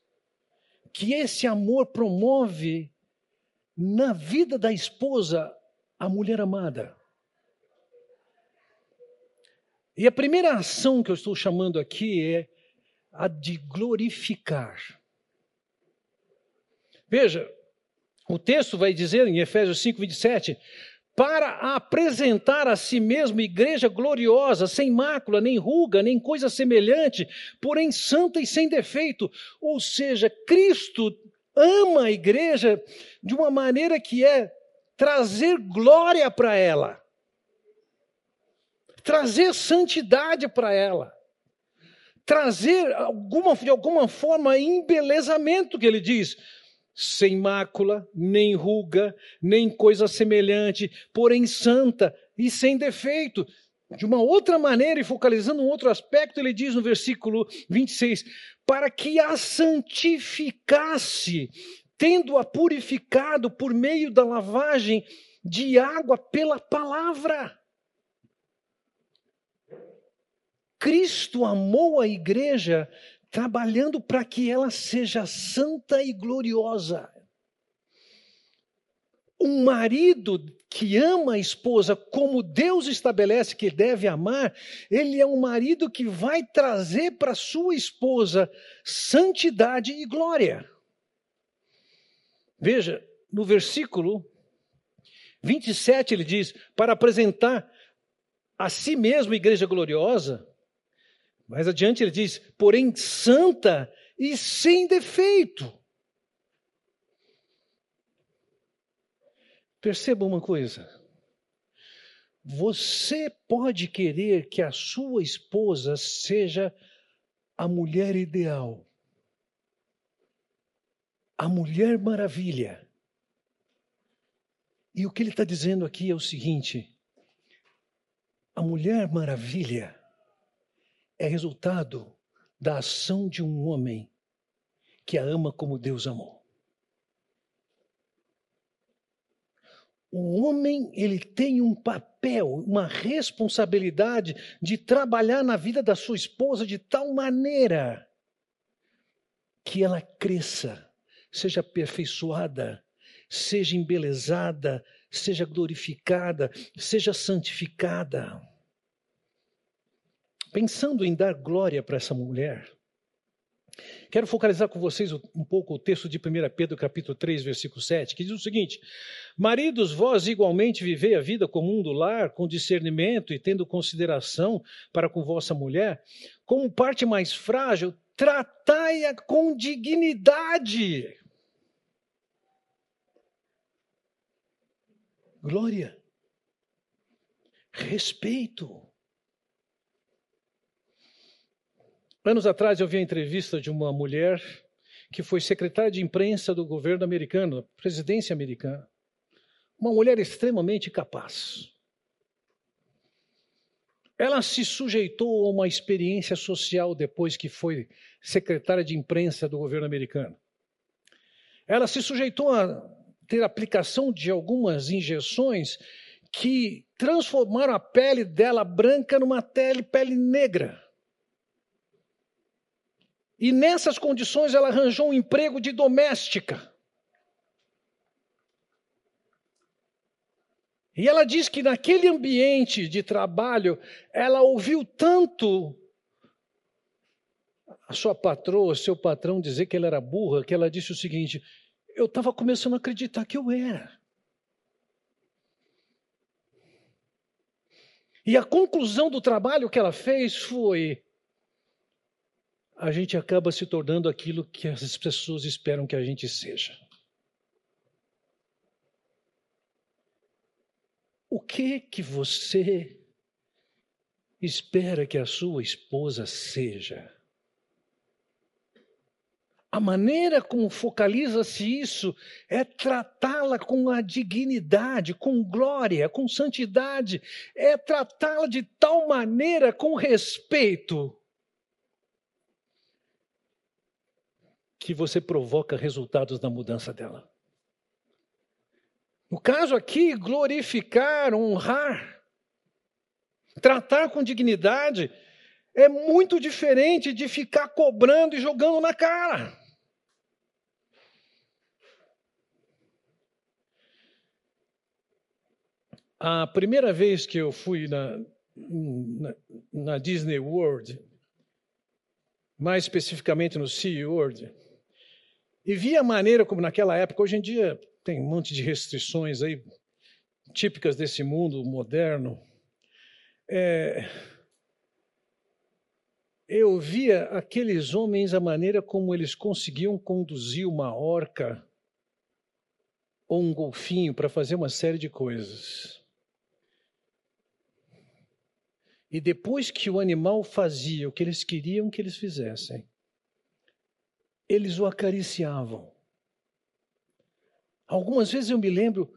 que esse amor promove na vida da esposa, a mulher amada. E a primeira ação que eu estou chamando aqui é a de glorificar. Veja, o texto vai dizer em Efésios 5, 27, para apresentar a si mesmo igreja gloriosa, sem mácula, nem ruga, nem coisa semelhante, porém santa e sem defeito. Ou seja, Cristo ama a igreja de uma maneira que é trazer glória para ela trazer santidade para ela, trazer alguma, de alguma forma embelezamento, que ele diz, sem mácula, nem ruga, nem coisa semelhante, porém santa e sem defeito. De uma outra maneira, e focalizando um outro aspecto, ele diz no versículo 26: para que a santificasse, tendo-a purificado por meio da lavagem de água pela palavra Cristo amou a igreja trabalhando para que ela seja santa e gloriosa. Um marido que ama a esposa como Deus estabelece que deve amar, ele é um marido que vai trazer para sua esposa santidade e glória. Veja, no versículo 27 ele diz: para apresentar a si mesmo igreja gloriosa, mais adiante ele diz: porém santa e sem defeito. Perceba uma coisa. Você pode querer que a sua esposa seja a mulher ideal, a mulher maravilha. E o que ele está dizendo aqui é o seguinte: a mulher maravilha é resultado da ação de um homem que a ama como Deus amou. O homem, ele tem um papel, uma responsabilidade de trabalhar na vida da sua esposa de tal maneira que ela cresça, seja aperfeiçoada, seja embelezada, seja glorificada, seja santificada pensando em dar glória para essa mulher, Quero focalizar com vocês um pouco o texto de 1 Pedro, capítulo 3, versículo 7, que diz o seguinte: Maridos, vós igualmente vivei a vida comum do lar, com discernimento e tendo consideração para com vossa mulher, como parte mais frágil, tratai-a com dignidade. Glória. Respeito. Anos atrás eu vi a entrevista de uma mulher que foi secretária de imprensa do governo americano, presidência americana. Uma mulher extremamente capaz. Ela se sujeitou a uma experiência social depois que foi secretária de imprensa do governo americano. Ela se sujeitou a ter aplicação de algumas injeções que transformaram a pele dela branca numa pele, pele negra. E nessas condições ela arranjou um emprego de doméstica. E ela diz que naquele ambiente de trabalho, ela ouviu tanto a sua patroa, seu patrão dizer que ela era burra, que ela disse o seguinte: eu estava começando a acreditar que eu era. E a conclusão do trabalho que ela fez foi: a gente acaba se tornando aquilo que as pessoas esperam que a gente seja. O que que você espera que a sua esposa seja? A maneira como focaliza-se isso é tratá-la com a dignidade, com glória, com santidade, é tratá-la de tal maneira com respeito que você provoca resultados na mudança dela. No caso aqui, glorificar, honrar, tratar com dignidade é muito diferente de ficar cobrando e jogando na cara. A primeira vez que eu fui na, na, na Disney World, mais especificamente no Sea World, e vi a maneira como naquela época, hoje em dia tem um monte de restrições aí, típicas desse mundo moderno. É, eu via aqueles homens, a maneira como eles conseguiam conduzir uma orca ou um golfinho para fazer uma série de coisas. E depois que o animal fazia o que eles queriam que eles fizessem, eles o acariciavam. Algumas vezes eu me lembro,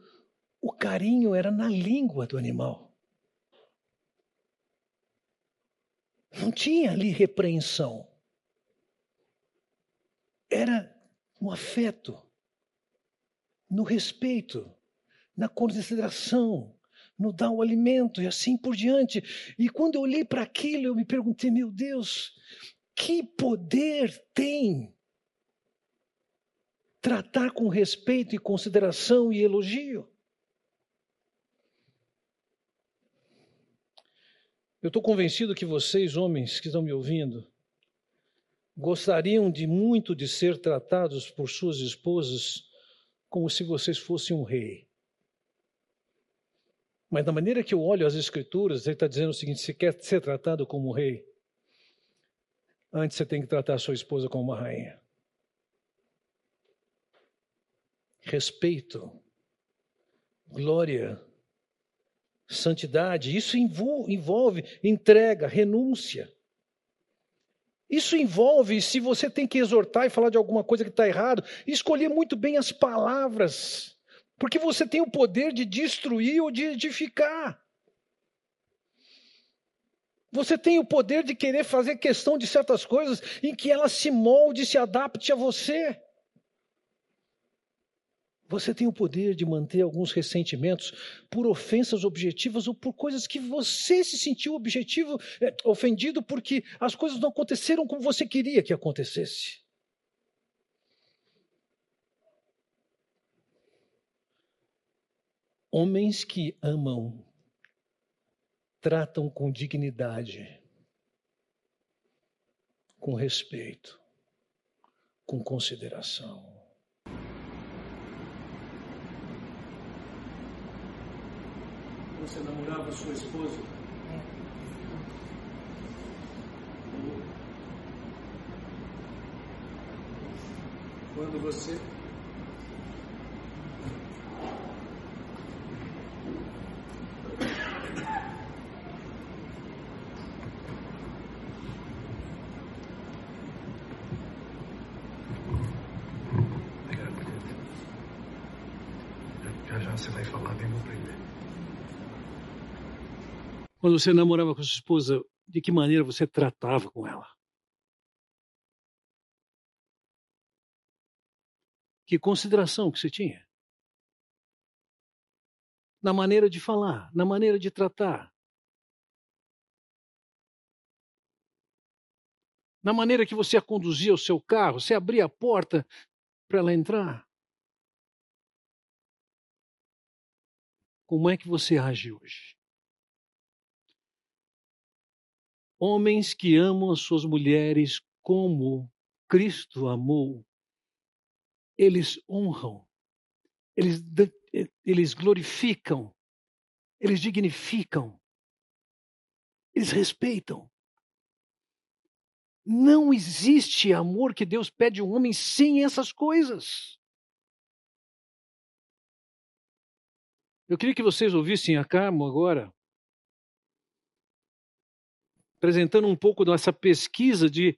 o carinho era na língua do animal. Não tinha ali repreensão. Era no afeto, no respeito, na consideração, no dar o alimento e assim por diante. E quando eu olhei para aquilo, eu me perguntei, meu Deus, que poder tem tratar com respeito e consideração e elogio. Eu estou convencido que vocês, homens que estão me ouvindo, gostariam de muito de ser tratados por suas esposas como se vocês fossem um rei. Mas da maneira que eu olho as Escrituras, ele está dizendo o seguinte: se quer ser tratado como um rei, antes você tem que tratar a sua esposa como uma rainha. Respeito, glória, santidade. Isso envolve entrega, renúncia. Isso envolve, se você tem que exortar e falar de alguma coisa que está errado, escolher muito bem as palavras, porque você tem o poder de destruir ou de edificar. Você tem o poder de querer fazer questão de certas coisas em que ela se molde, se adapte a você. Você tem o poder de manter alguns ressentimentos por ofensas objetivas ou por coisas que você se sentiu objetivo, é, ofendido porque as coisas não aconteceram como você queria que acontecesse. Homens que amam, tratam com dignidade, com respeito, com consideração. Você namorava sua esposa? Quando você Quando você namorava com sua esposa, de que maneira você tratava com ela? Que consideração que você tinha? Na maneira de falar, na maneira de tratar. Na maneira que você a conduzia o seu carro, você abria a porta para ela entrar. Como é que você age hoje? Homens que amam as suas mulheres como Cristo amou, eles honram, eles, eles glorificam, eles dignificam, eles respeitam. Não existe amor que Deus pede um homem sem essas coisas. Eu queria que vocês ouvissem a Carmo agora, apresentando um pouco dessa pesquisa de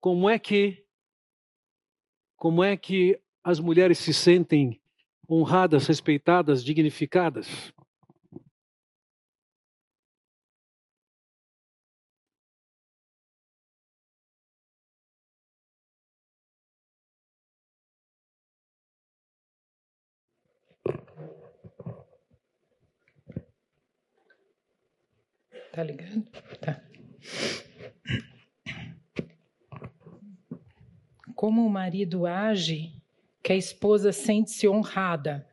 como é que como é que as mulheres se sentem honradas, respeitadas, dignificadas. Tá ligado? Tá. Como o marido age que a esposa sente-se honrada,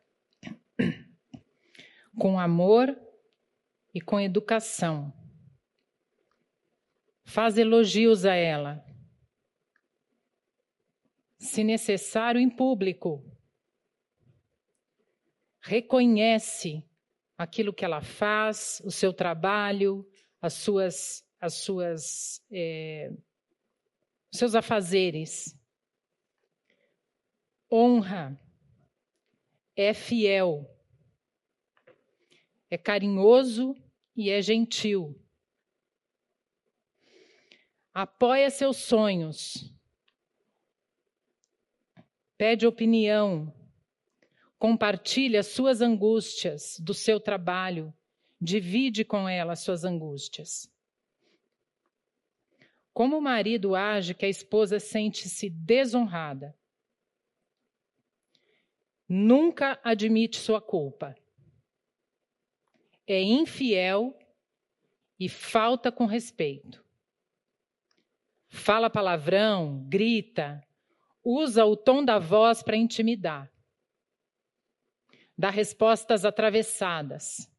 com amor e com educação. Faz elogios a ela, se necessário, em público. Reconhece aquilo que ela faz, o seu trabalho, as suas, as suas, é, seus afazeres. Honra, é fiel, é carinhoso e é gentil. Apoia seus sonhos, pede opinião, compartilha suas angústias do seu trabalho, divide com ela suas angústias. Como o marido age que a esposa sente-se desonrada? Nunca admite sua culpa. É infiel e falta com respeito. Fala palavrão, grita, usa o tom da voz para intimidar dá respostas atravessadas,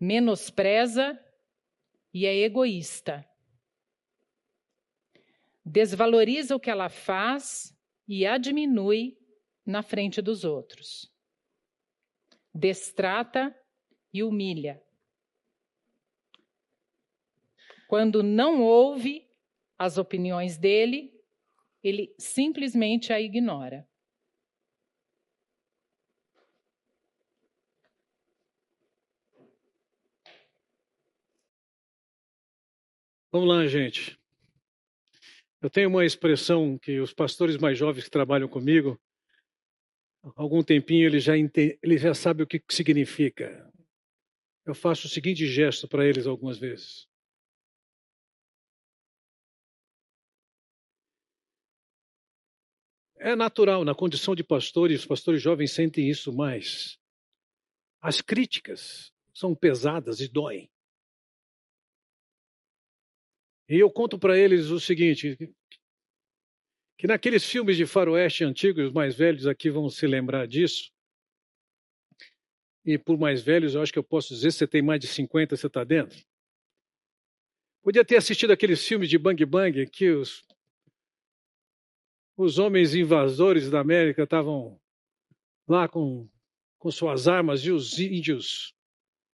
menospreza e é egoísta. Desvaloriza o que ela faz e a diminui na frente dos outros. Destrata e humilha. Quando não ouve as opiniões dele, ele simplesmente a ignora. Vamos lá, gente. Eu tenho uma expressão que os pastores mais jovens que trabalham comigo, há algum tempinho eles já, eles já sabem o que significa. Eu faço o seguinte gesto para eles algumas vezes. É natural, na condição de pastores, os pastores jovens sentem isso mais. As críticas são pesadas e doem. E eu conto para eles o seguinte: que naqueles filmes de faroeste antigos, os mais velhos aqui vão se lembrar disso. E por mais velhos, eu acho que eu posso dizer, você tem mais de 50, você está dentro. Podia ter assistido aqueles filmes de Bang Bang que os, os homens invasores da América estavam lá com, com suas armas e os índios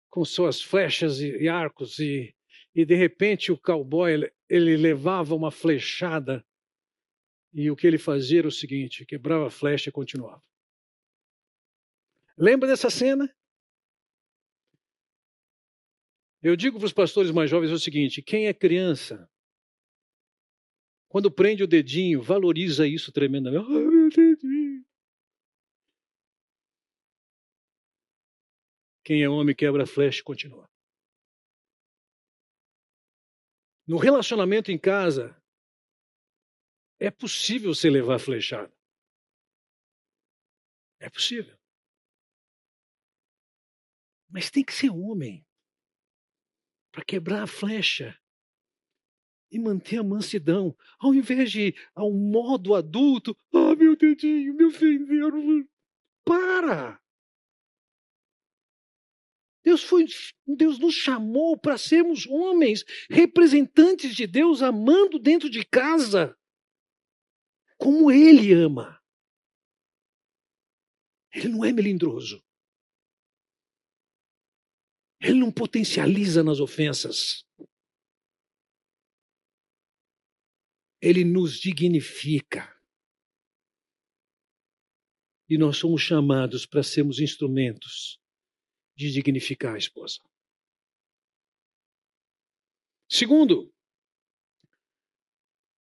com suas flechas e, e arcos e, e de repente o cowboy ele, levava uma flechada e o que ele fazia era o seguinte: quebrava a flecha e continuava. Lembra dessa cena? Eu digo para os pastores mais jovens o seguinte: quem é criança, quando prende o dedinho, valoriza isso tremendamente. Oh, meu dedinho. Quem é homem quebra a flecha e continua. No relacionamento em casa, é possível você levar flechada. É possível. Mas tem que ser homem para quebrar a flecha e manter a mansidão, ao invés de ao modo adulto, ah, meu dedinho, me ofenderam. Para! Deus foi, Deus nos chamou para sermos homens, representantes de Deus, amando dentro de casa, como Ele ama. Ele não é melindroso. Ele não potencializa nas ofensas. Ele nos dignifica. E nós somos chamados para sermos instrumentos de dignificar a esposa. Segundo,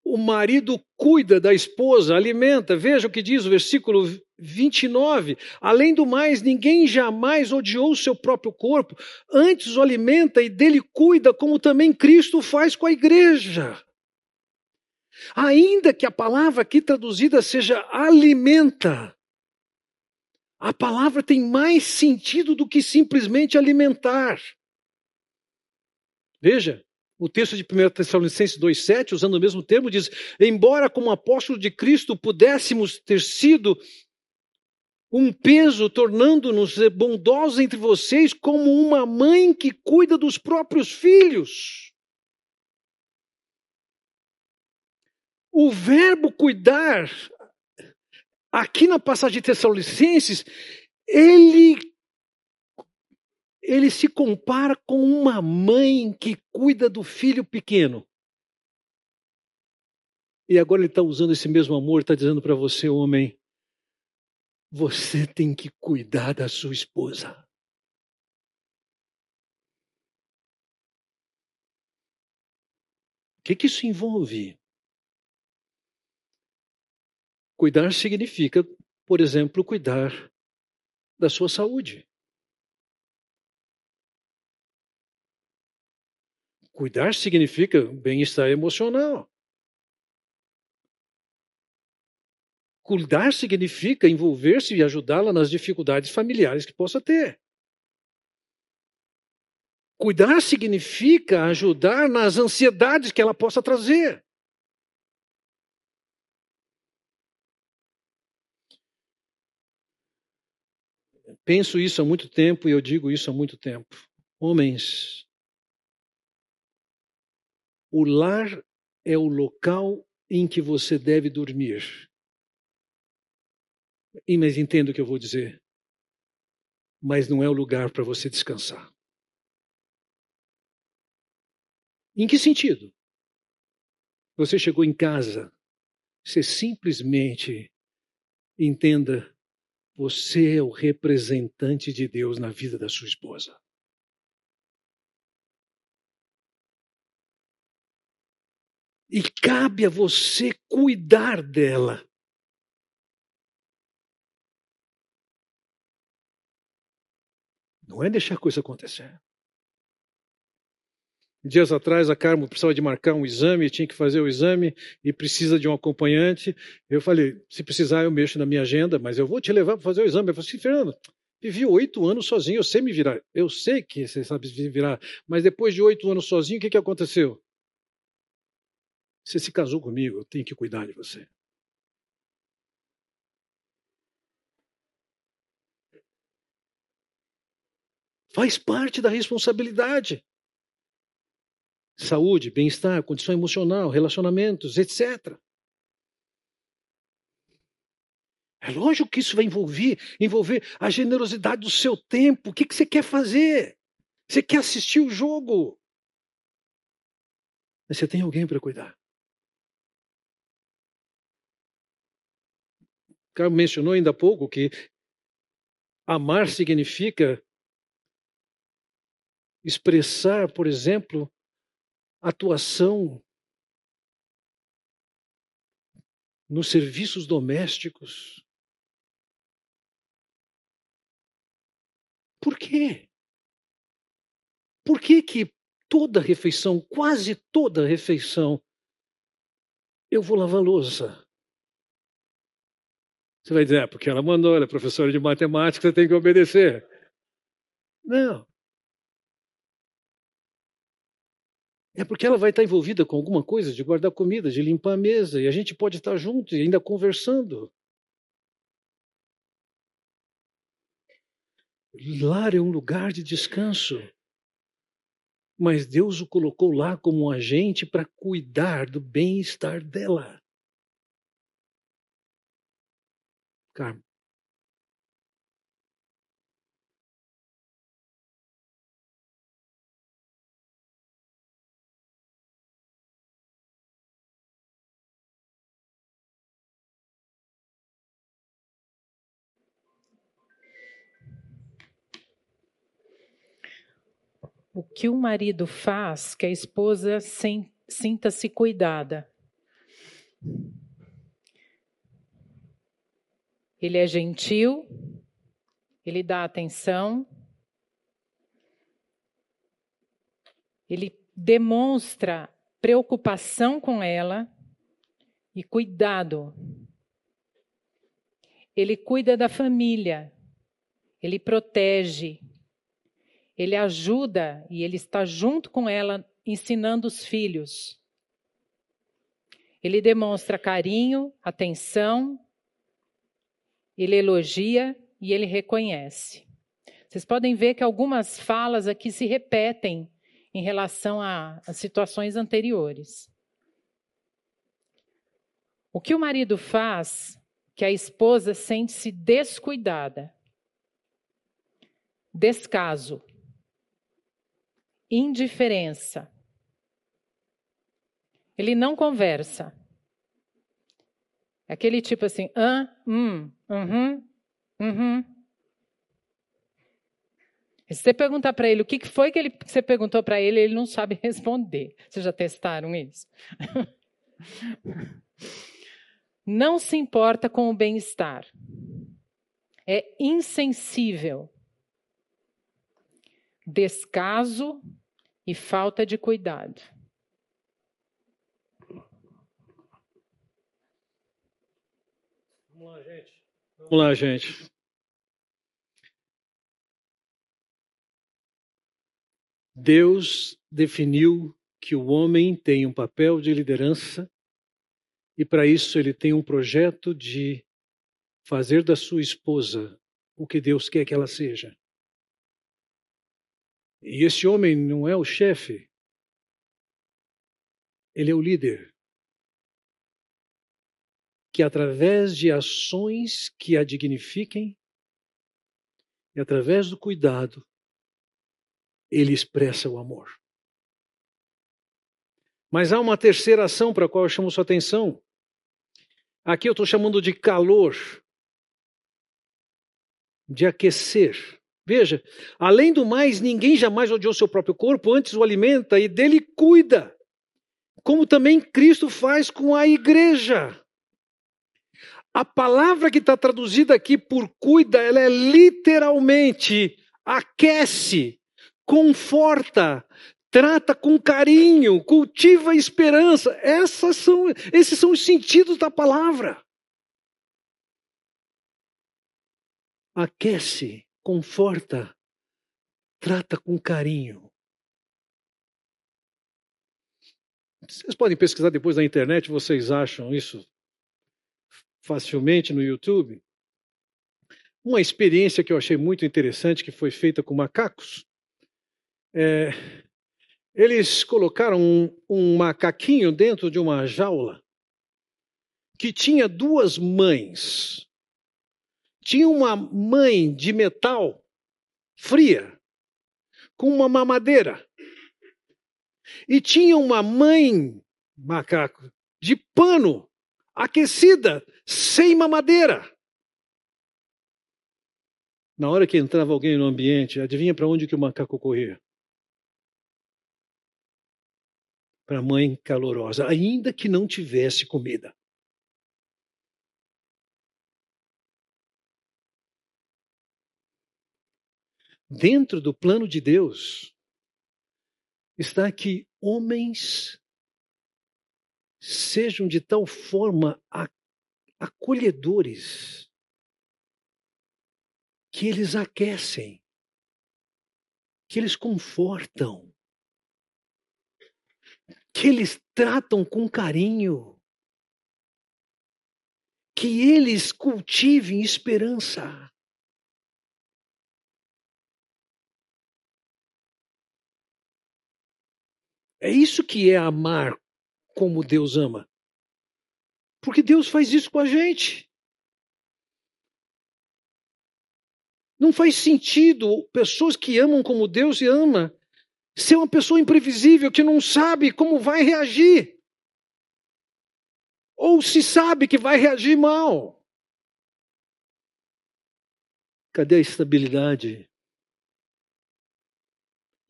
o marido cuida da esposa, alimenta. Veja o que diz o versículo 29. Além do mais, ninguém jamais odiou o seu próprio corpo, antes o alimenta e dele cuida, como também Cristo faz com a igreja. Ainda que a palavra aqui traduzida seja alimenta, a palavra tem mais sentido do que simplesmente alimentar. Veja, o texto de 1 Tessalonicenses 2,7, usando o mesmo termo, diz: Embora como apóstolo de Cristo pudéssemos ter sido um peso, tornando-nos bondosos entre vocês, como uma mãe que cuida dos próprios filhos. O verbo cuidar aqui na passagem de Tessalonicenses, ele ele se compara com uma mãe que cuida do filho pequeno. E agora ele está usando esse mesmo amor, está dizendo para você, homem, você tem que cuidar da sua esposa. O que, que isso envolve? Cuidar significa, por exemplo, cuidar da sua saúde. Cuidar significa bem-estar emocional. Cuidar significa envolver-se e ajudá-la nas dificuldades familiares que possa ter. Cuidar significa ajudar nas ansiedades que ela possa trazer. Penso isso há muito tempo e eu digo isso há muito tempo. Homens, o lar é o local em que você deve dormir. E, mas entendo o que eu vou dizer. Mas não é o lugar para você descansar. Em que sentido? Você chegou em casa, você simplesmente entenda você é o representante de Deus na vida da sua esposa. E cabe a você cuidar dela. Não é deixar coisa acontecer. Dias atrás, a Carmo precisava de marcar um exame, tinha que fazer o exame e precisa de um acompanhante. Eu falei: se precisar, eu mexo na minha agenda, mas eu vou te levar para fazer o exame. Eu falei assim: Fernando, vivi oito anos sozinho, eu sei me virar. Eu sei que você sabe se virar, mas depois de oito anos sozinho, o que, que aconteceu? Você se casou comigo, eu tenho que cuidar de você. Faz parte da responsabilidade saúde, bem-estar, condição emocional, relacionamentos, etc. É lógico que isso vai envolver, envolver a generosidade do seu tempo. O que, que você quer fazer? Você quer assistir o jogo? Mas você tem alguém para cuidar. O cara mencionou ainda há pouco que amar significa expressar, por exemplo, atuação nos serviços domésticos. Por quê? Por que que toda refeição, quase toda refeição, eu vou lavar louça? Você vai dizer, é porque ela mandou, ela é professora de matemática, você tem que obedecer. Não. É porque ela vai estar envolvida com alguma coisa de guardar comida, de limpar a mesa, e a gente pode estar junto e ainda conversando. Lar é um lugar de descanso. Mas Deus o colocou lá como um agente para cuidar do bem-estar dela. O que o marido faz que a esposa sinta-se cuidada. Ele é gentil, ele dá atenção, ele demonstra preocupação com ela e cuidado. Ele cuida da família, ele protege, ele ajuda e ele está junto com ela ensinando os filhos. Ele demonstra carinho, atenção, ele elogia e ele reconhece. Vocês podem ver que algumas falas aqui se repetem em relação a, a situações anteriores. O que o marido faz que a esposa sente-se descuidada? Descaso indiferença. Ele não conversa. Aquele tipo assim, ah, hum, uhum, uhum. Se você perguntar para ele o que foi que, ele, que você perguntou para ele, ele não sabe responder. Vocês já testaram isso? não se importa com o bem-estar. É insensível. Descaso e falta de cuidado. Vamos lá, gente. Vamos lá, gente. Deus definiu que o homem tem um papel de liderança e para isso ele tem um projeto de fazer da sua esposa o que Deus quer que ela seja. E esse homem não é o chefe, ele é o líder. Que através de ações que a dignifiquem e através do cuidado, ele expressa o amor. Mas há uma terceira ação para a qual eu chamo sua atenção. Aqui eu estou chamando de calor, de aquecer. Veja, além do mais, ninguém jamais odiou seu próprio corpo, antes o alimenta e dele cuida, como também Cristo faz com a igreja. A palavra que está traduzida aqui por cuida, ela é literalmente aquece, conforta, trata com carinho, cultiva esperança. Essas são, esses são os sentidos da palavra. Aquece, conforta, trata com carinho. Vocês podem pesquisar depois na internet, vocês acham isso facilmente no YouTube. Uma experiência que eu achei muito interessante, que foi feita com macacos. É, eles colocaram um, um macaquinho dentro de uma jaula que tinha duas mães. Tinha uma mãe de metal fria, com uma mamadeira. E tinha uma mãe, macaco, de pano, aquecida, sem mamadeira. Na hora que entrava alguém no ambiente, adivinha para onde que o macaco corria? Para a mãe calorosa, ainda que não tivesse comida. Dentro do plano de Deus está que homens sejam de tal forma acolhedores que eles aquecem, que eles confortam, que eles tratam com carinho, que eles cultivem esperança. É isso que é amar como Deus ama. Porque Deus faz isso com a gente. Não faz sentido pessoas que amam como Deus ama ser uma pessoa imprevisível que não sabe como vai reagir. Ou se sabe que vai reagir mal. Cadê a estabilidade?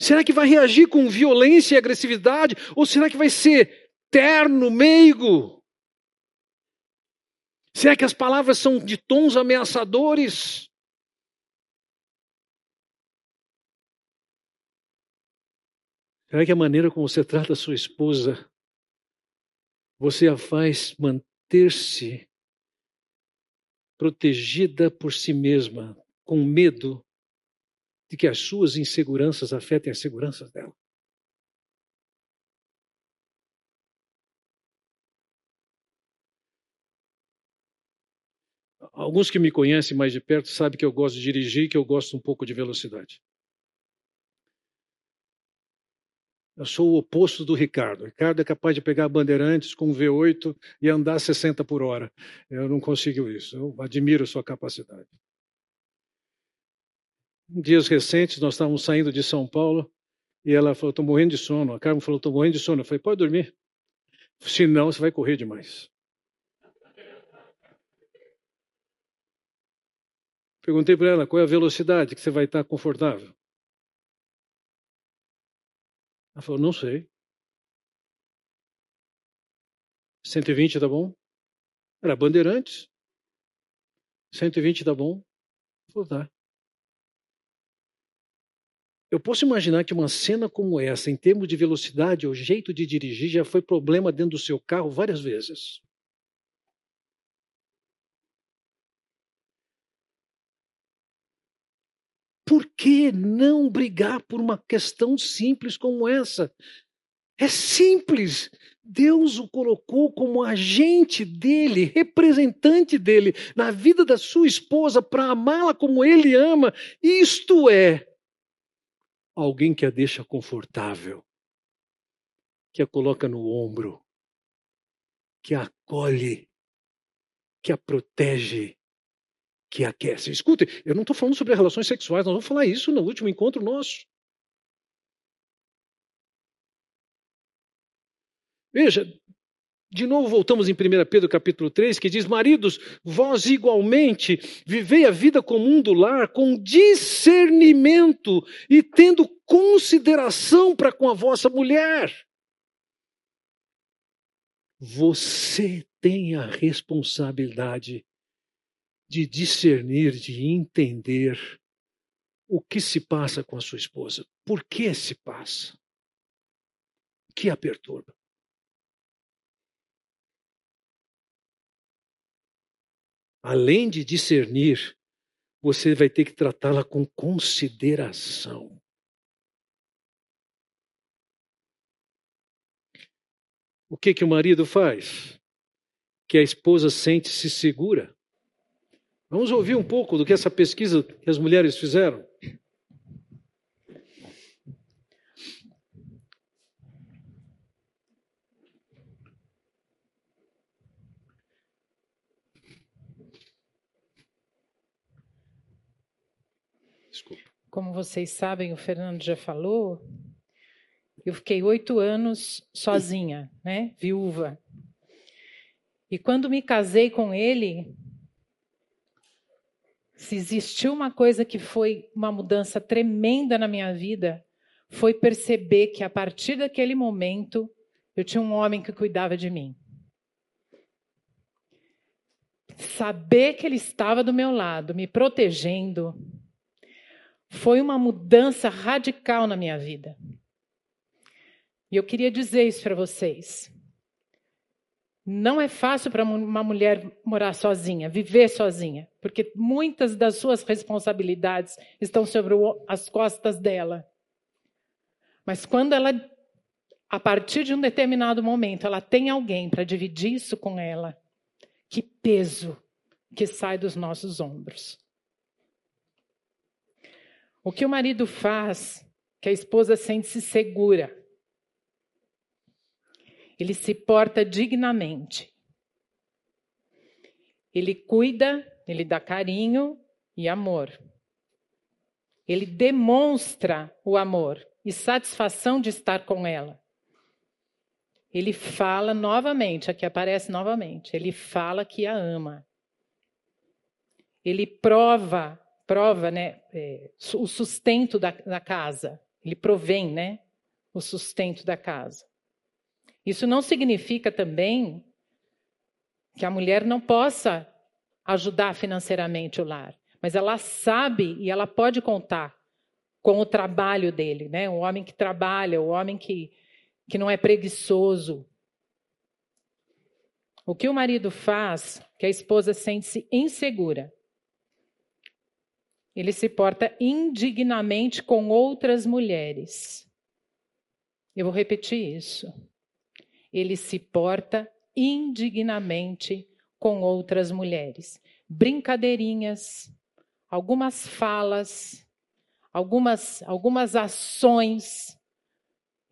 Será que vai reagir com violência e agressividade? Ou será que vai ser terno, meigo? Será que as palavras são de tons ameaçadores? Será que a maneira como você trata a sua esposa, você a faz manter-se protegida por si mesma, com medo de que as suas inseguranças afetem as seguranças dela. Alguns que me conhecem mais de perto sabem que eu gosto de dirigir e que eu gosto um pouco de velocidade. Eu sou o oposto do Ricardo. O Ricardo é capaz de pegar bandeirantes com um V8 e andar 60 por hora. Eu não consigo isso. Eu admiro sua capacidade dias recentes, nós estávamos saindo de São Paulo e ela falou: estou morrendo de sono. A Carmen falou: estou morrendo de sono. Eu falei: pode dormir. Se não, você vai correr demais. Perguntei para ela qual é a velocidade que você vai estar confortável. Ela falou: não sei. 120 tá bom? Era Bandeirantes. 120 tá bom? Falou, tá. Eu posso imaginar que uma cena como essa, em termos de velocidade ou jeito de dirigir, já foi problema dentro do seu carro várias vezes. Por que não brigar por uma questão simples como essa? É simples. Deus o colocou como agente dele, representante dele, na vida da sua esposa, para amá-la como ele ama. Isto é alguém que a deixa confortável, que a coloca no ombro, que a acolhe, que a protege, que aquece. Escute, eu não estou falando sobre relações sexuais, nós vamos falar isso no último encontro nosso. Veja, de novo, voltamos em 1 Pedro capítulo 3, que diz: Maridos, vós igualmente vivei a vida comum do lar com discernimento e tendo consideração para com a vossa mulher. Você tem a responsabilidade de discernir, de entender o que se passa com a sua esposa, por que se passa, o que a perturba. Além de discernir, você vai ter que tratá-la com consideração. O que que o marido faz? Que a esposa sente-se segura. Vamos ouvir um pouco do que essa pesquisa que as mulheres fizeram. Como vocês sabem, o Fernando já falou, eu fiquei oito anos sozinha, né? Viúva. E quando me casei com ele, se existiu uma coisa que foi uma mudança tremenda na minha vida, foi perceber que a partir daquele momento eu tinha um homem que cuidava de mim. Saber que ele estava do meu lado, me protegendo, foi uma mudança radical na minha vida. E eu queria dizer isso para vocês. Não é fácil para uma mulher morar sozinha, viver sozinha, porque muitas das suas responsabilidades estão sobre as costas dela. Mas quando ela, a partir de um determinado momento, ela tem alguém para dividir isso com ela, que peso que sai dos nossos ombros. O que o marido faz, que a esposa sente-se segura. Ele se porta dignamente. Ele cuida, ele dá carinho e amor. Ele demonstra o amor e satisfação de estar com ela. Ele fala novamente, aqui aparece novamente, ele fala que a ama. Ele prova, prova, né, é, o sustento da, da casa. Ele provém, né, o sustento da casa. Isso não significa também que a mulher não possa ajudar financeiramente o lar, mas ela sabe e ela pode contar com o trabalho dele, né? O homem que trabalha, o homem que, que não é preguiçoso. O que o marido faz, que a esposa sente-se insegura. Ele se porta indignamente com outras mulheres. Eu vou repetir isso. Ele se porta indignamente com outras mulheres. Brincadeirinhas, algumas falas, algumas, algumas ações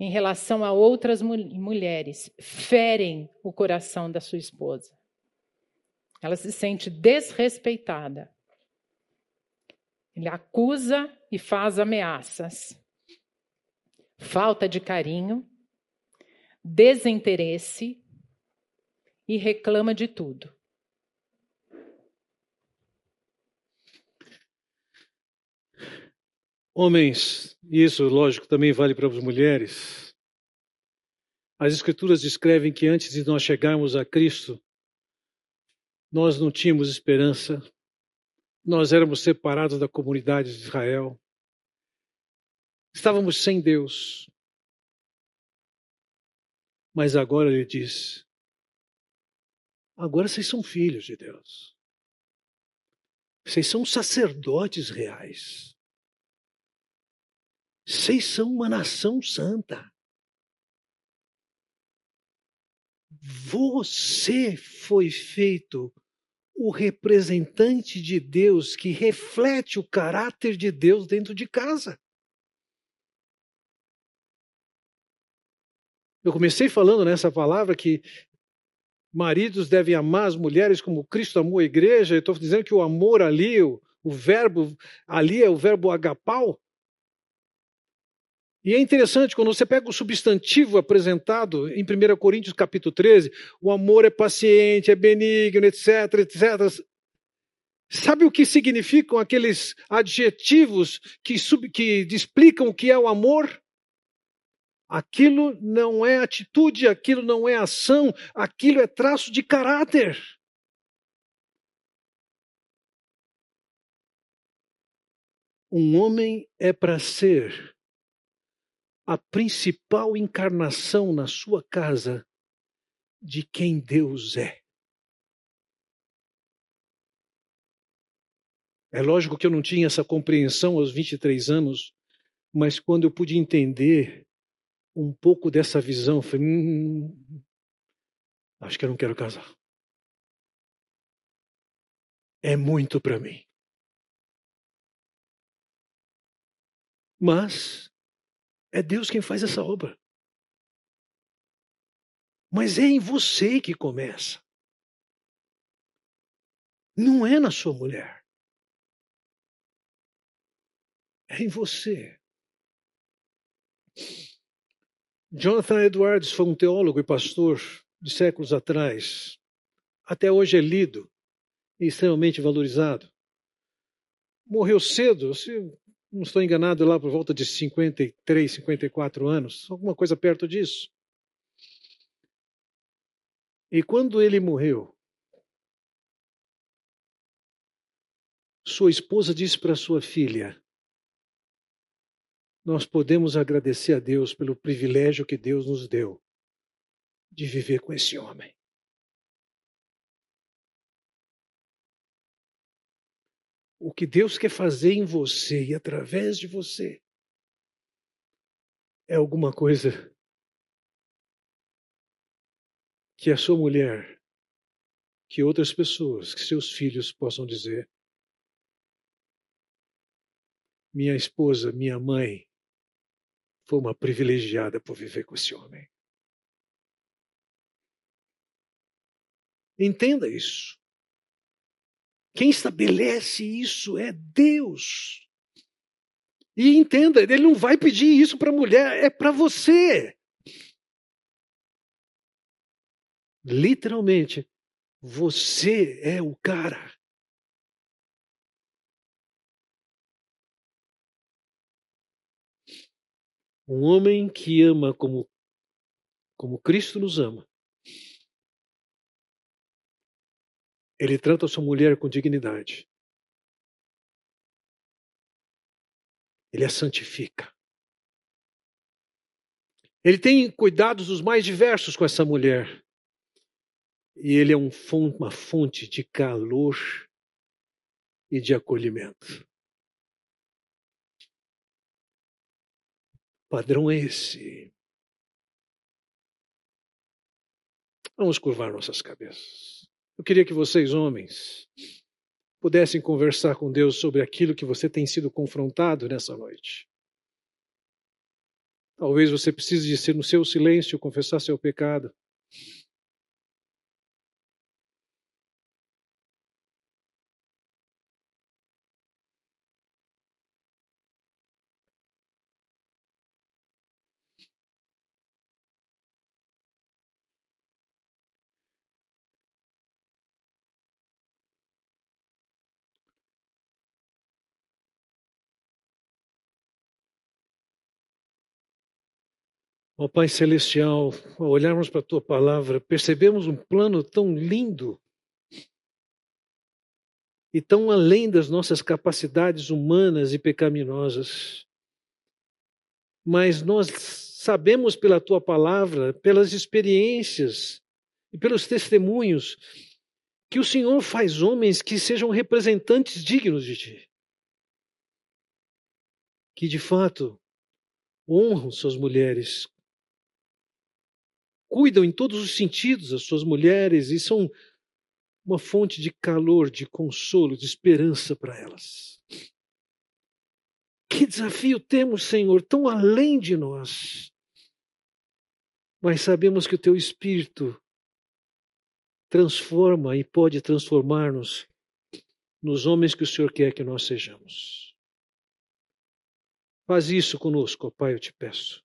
em relação a outras mulheres ferem o coração da sua esposa. Ela se sente desrespeitada. Ele acusa e faz ameaças. Falta de carinho, desinteresse e reclama de tudo. Homens, isso, lógico, também vale para as mulheres. As Escrituras descrevem que antes de nós chegarmos a Cristo, nós não tínhamos esperança, nós éramos separados da comunidade de Israel, estávamos sem Deus. Mas agora ele diz: agora vocês são filhos de Deus, vocês são sacerdotes reais. Vocês são uma nação santa. Você foi feito o representante de Deus que reflete o caráter de Deus dentro de casa. Eu comecei falando nessa palavra que maridos devem amar as mulheres como Cristo amou a igreja. Eu estou dizendo que o amor ali, o, o verbo ali é o verbo agapau. E é interessante, quando você pega o substantivo apresentado em 1 Coríntios capítulo 13, o amor é paciente, é benigno, etc, etc. Sabe o que significam aqueles adjetivos que, sub, que explicam o que é o amor? Aquilo não é atitude, aquilo não é ação, aquilo é traço de caráter. Um homem é para ser a principal encarnação na sua casa de quem Deus é. É lógico que eu não tinha essa compreensão aos 23 anos, mas quando eu pude entender um pouco dessa visão, eu falei: hum, acho que eu não quero casar. É muito para mim. Mas é Deus quem faz essa obra. Mas é em você que começa. Não é na sua mulher. é em você. Jonathan Edwards foi um teólogo e pastor de séculos atrás. Até hoje é lido e extremamente valorizado. Morreu cedo, se não estou enganado, lá por volta de 53, 54 anos, alguma coisa perto disso. E quando ele morreu, sua esposa disse para sua filha: Nós podemos agradecer a Deus pelo privilégio que Deus nos deu de viver com esse homem. O que Deus quer fazer em você e através de você é alguma coisa que a sua mulher, que outras pessoas, que seus filhos possam dizer: minha esposa, minha mãe, foi uma privilegiada por viver com esse homem. Entenda isso. Quem estabelece isso é Deus. E entenda, ele não vai pedir isso para a mulher, é para você. Literalmente, você é o cara. Um homem que ama como, como Cristo nos ama. Ele trata a sua mulher com dignidade. Ele a santifica. Ele tem cuidados os mais diversos com essa mulher. E ele é um, uma fonte de calor e de acolhimento. O padrão é esse. Vamos curvar nossas cabeças. Eu queria que vocês, homens, pudessem conversar com Deus sobre aquilo que você tem sido confrontado nessa noite. Talvez você precise de ser no seu silêncio confessar seu pecado. Ó oh, Pai Celestial, ao olharmos para a Tua palavra, percebemos um plano tão lindo e tão além das nossas capacidades humanas e pecaminosas. Mas nós sabemos pela Tua palavra, pelas experiências e pelos testemunhos, que o Senhor faz homens que sejam representantes dignos de Ti. Que de fato honram suas mulheres cuidam em todos os sentidos as suas mulheres e são uma fonte de calor, de consolo, de esperança para elas. Que desafio temos, Senhor, tão além de nós. Mas sabemos que o teu espírito transforma e pode transformar-nos nos homens que o Senhor quer que nós sejamos. Faz isso conosco, ó Pai, eu te peço.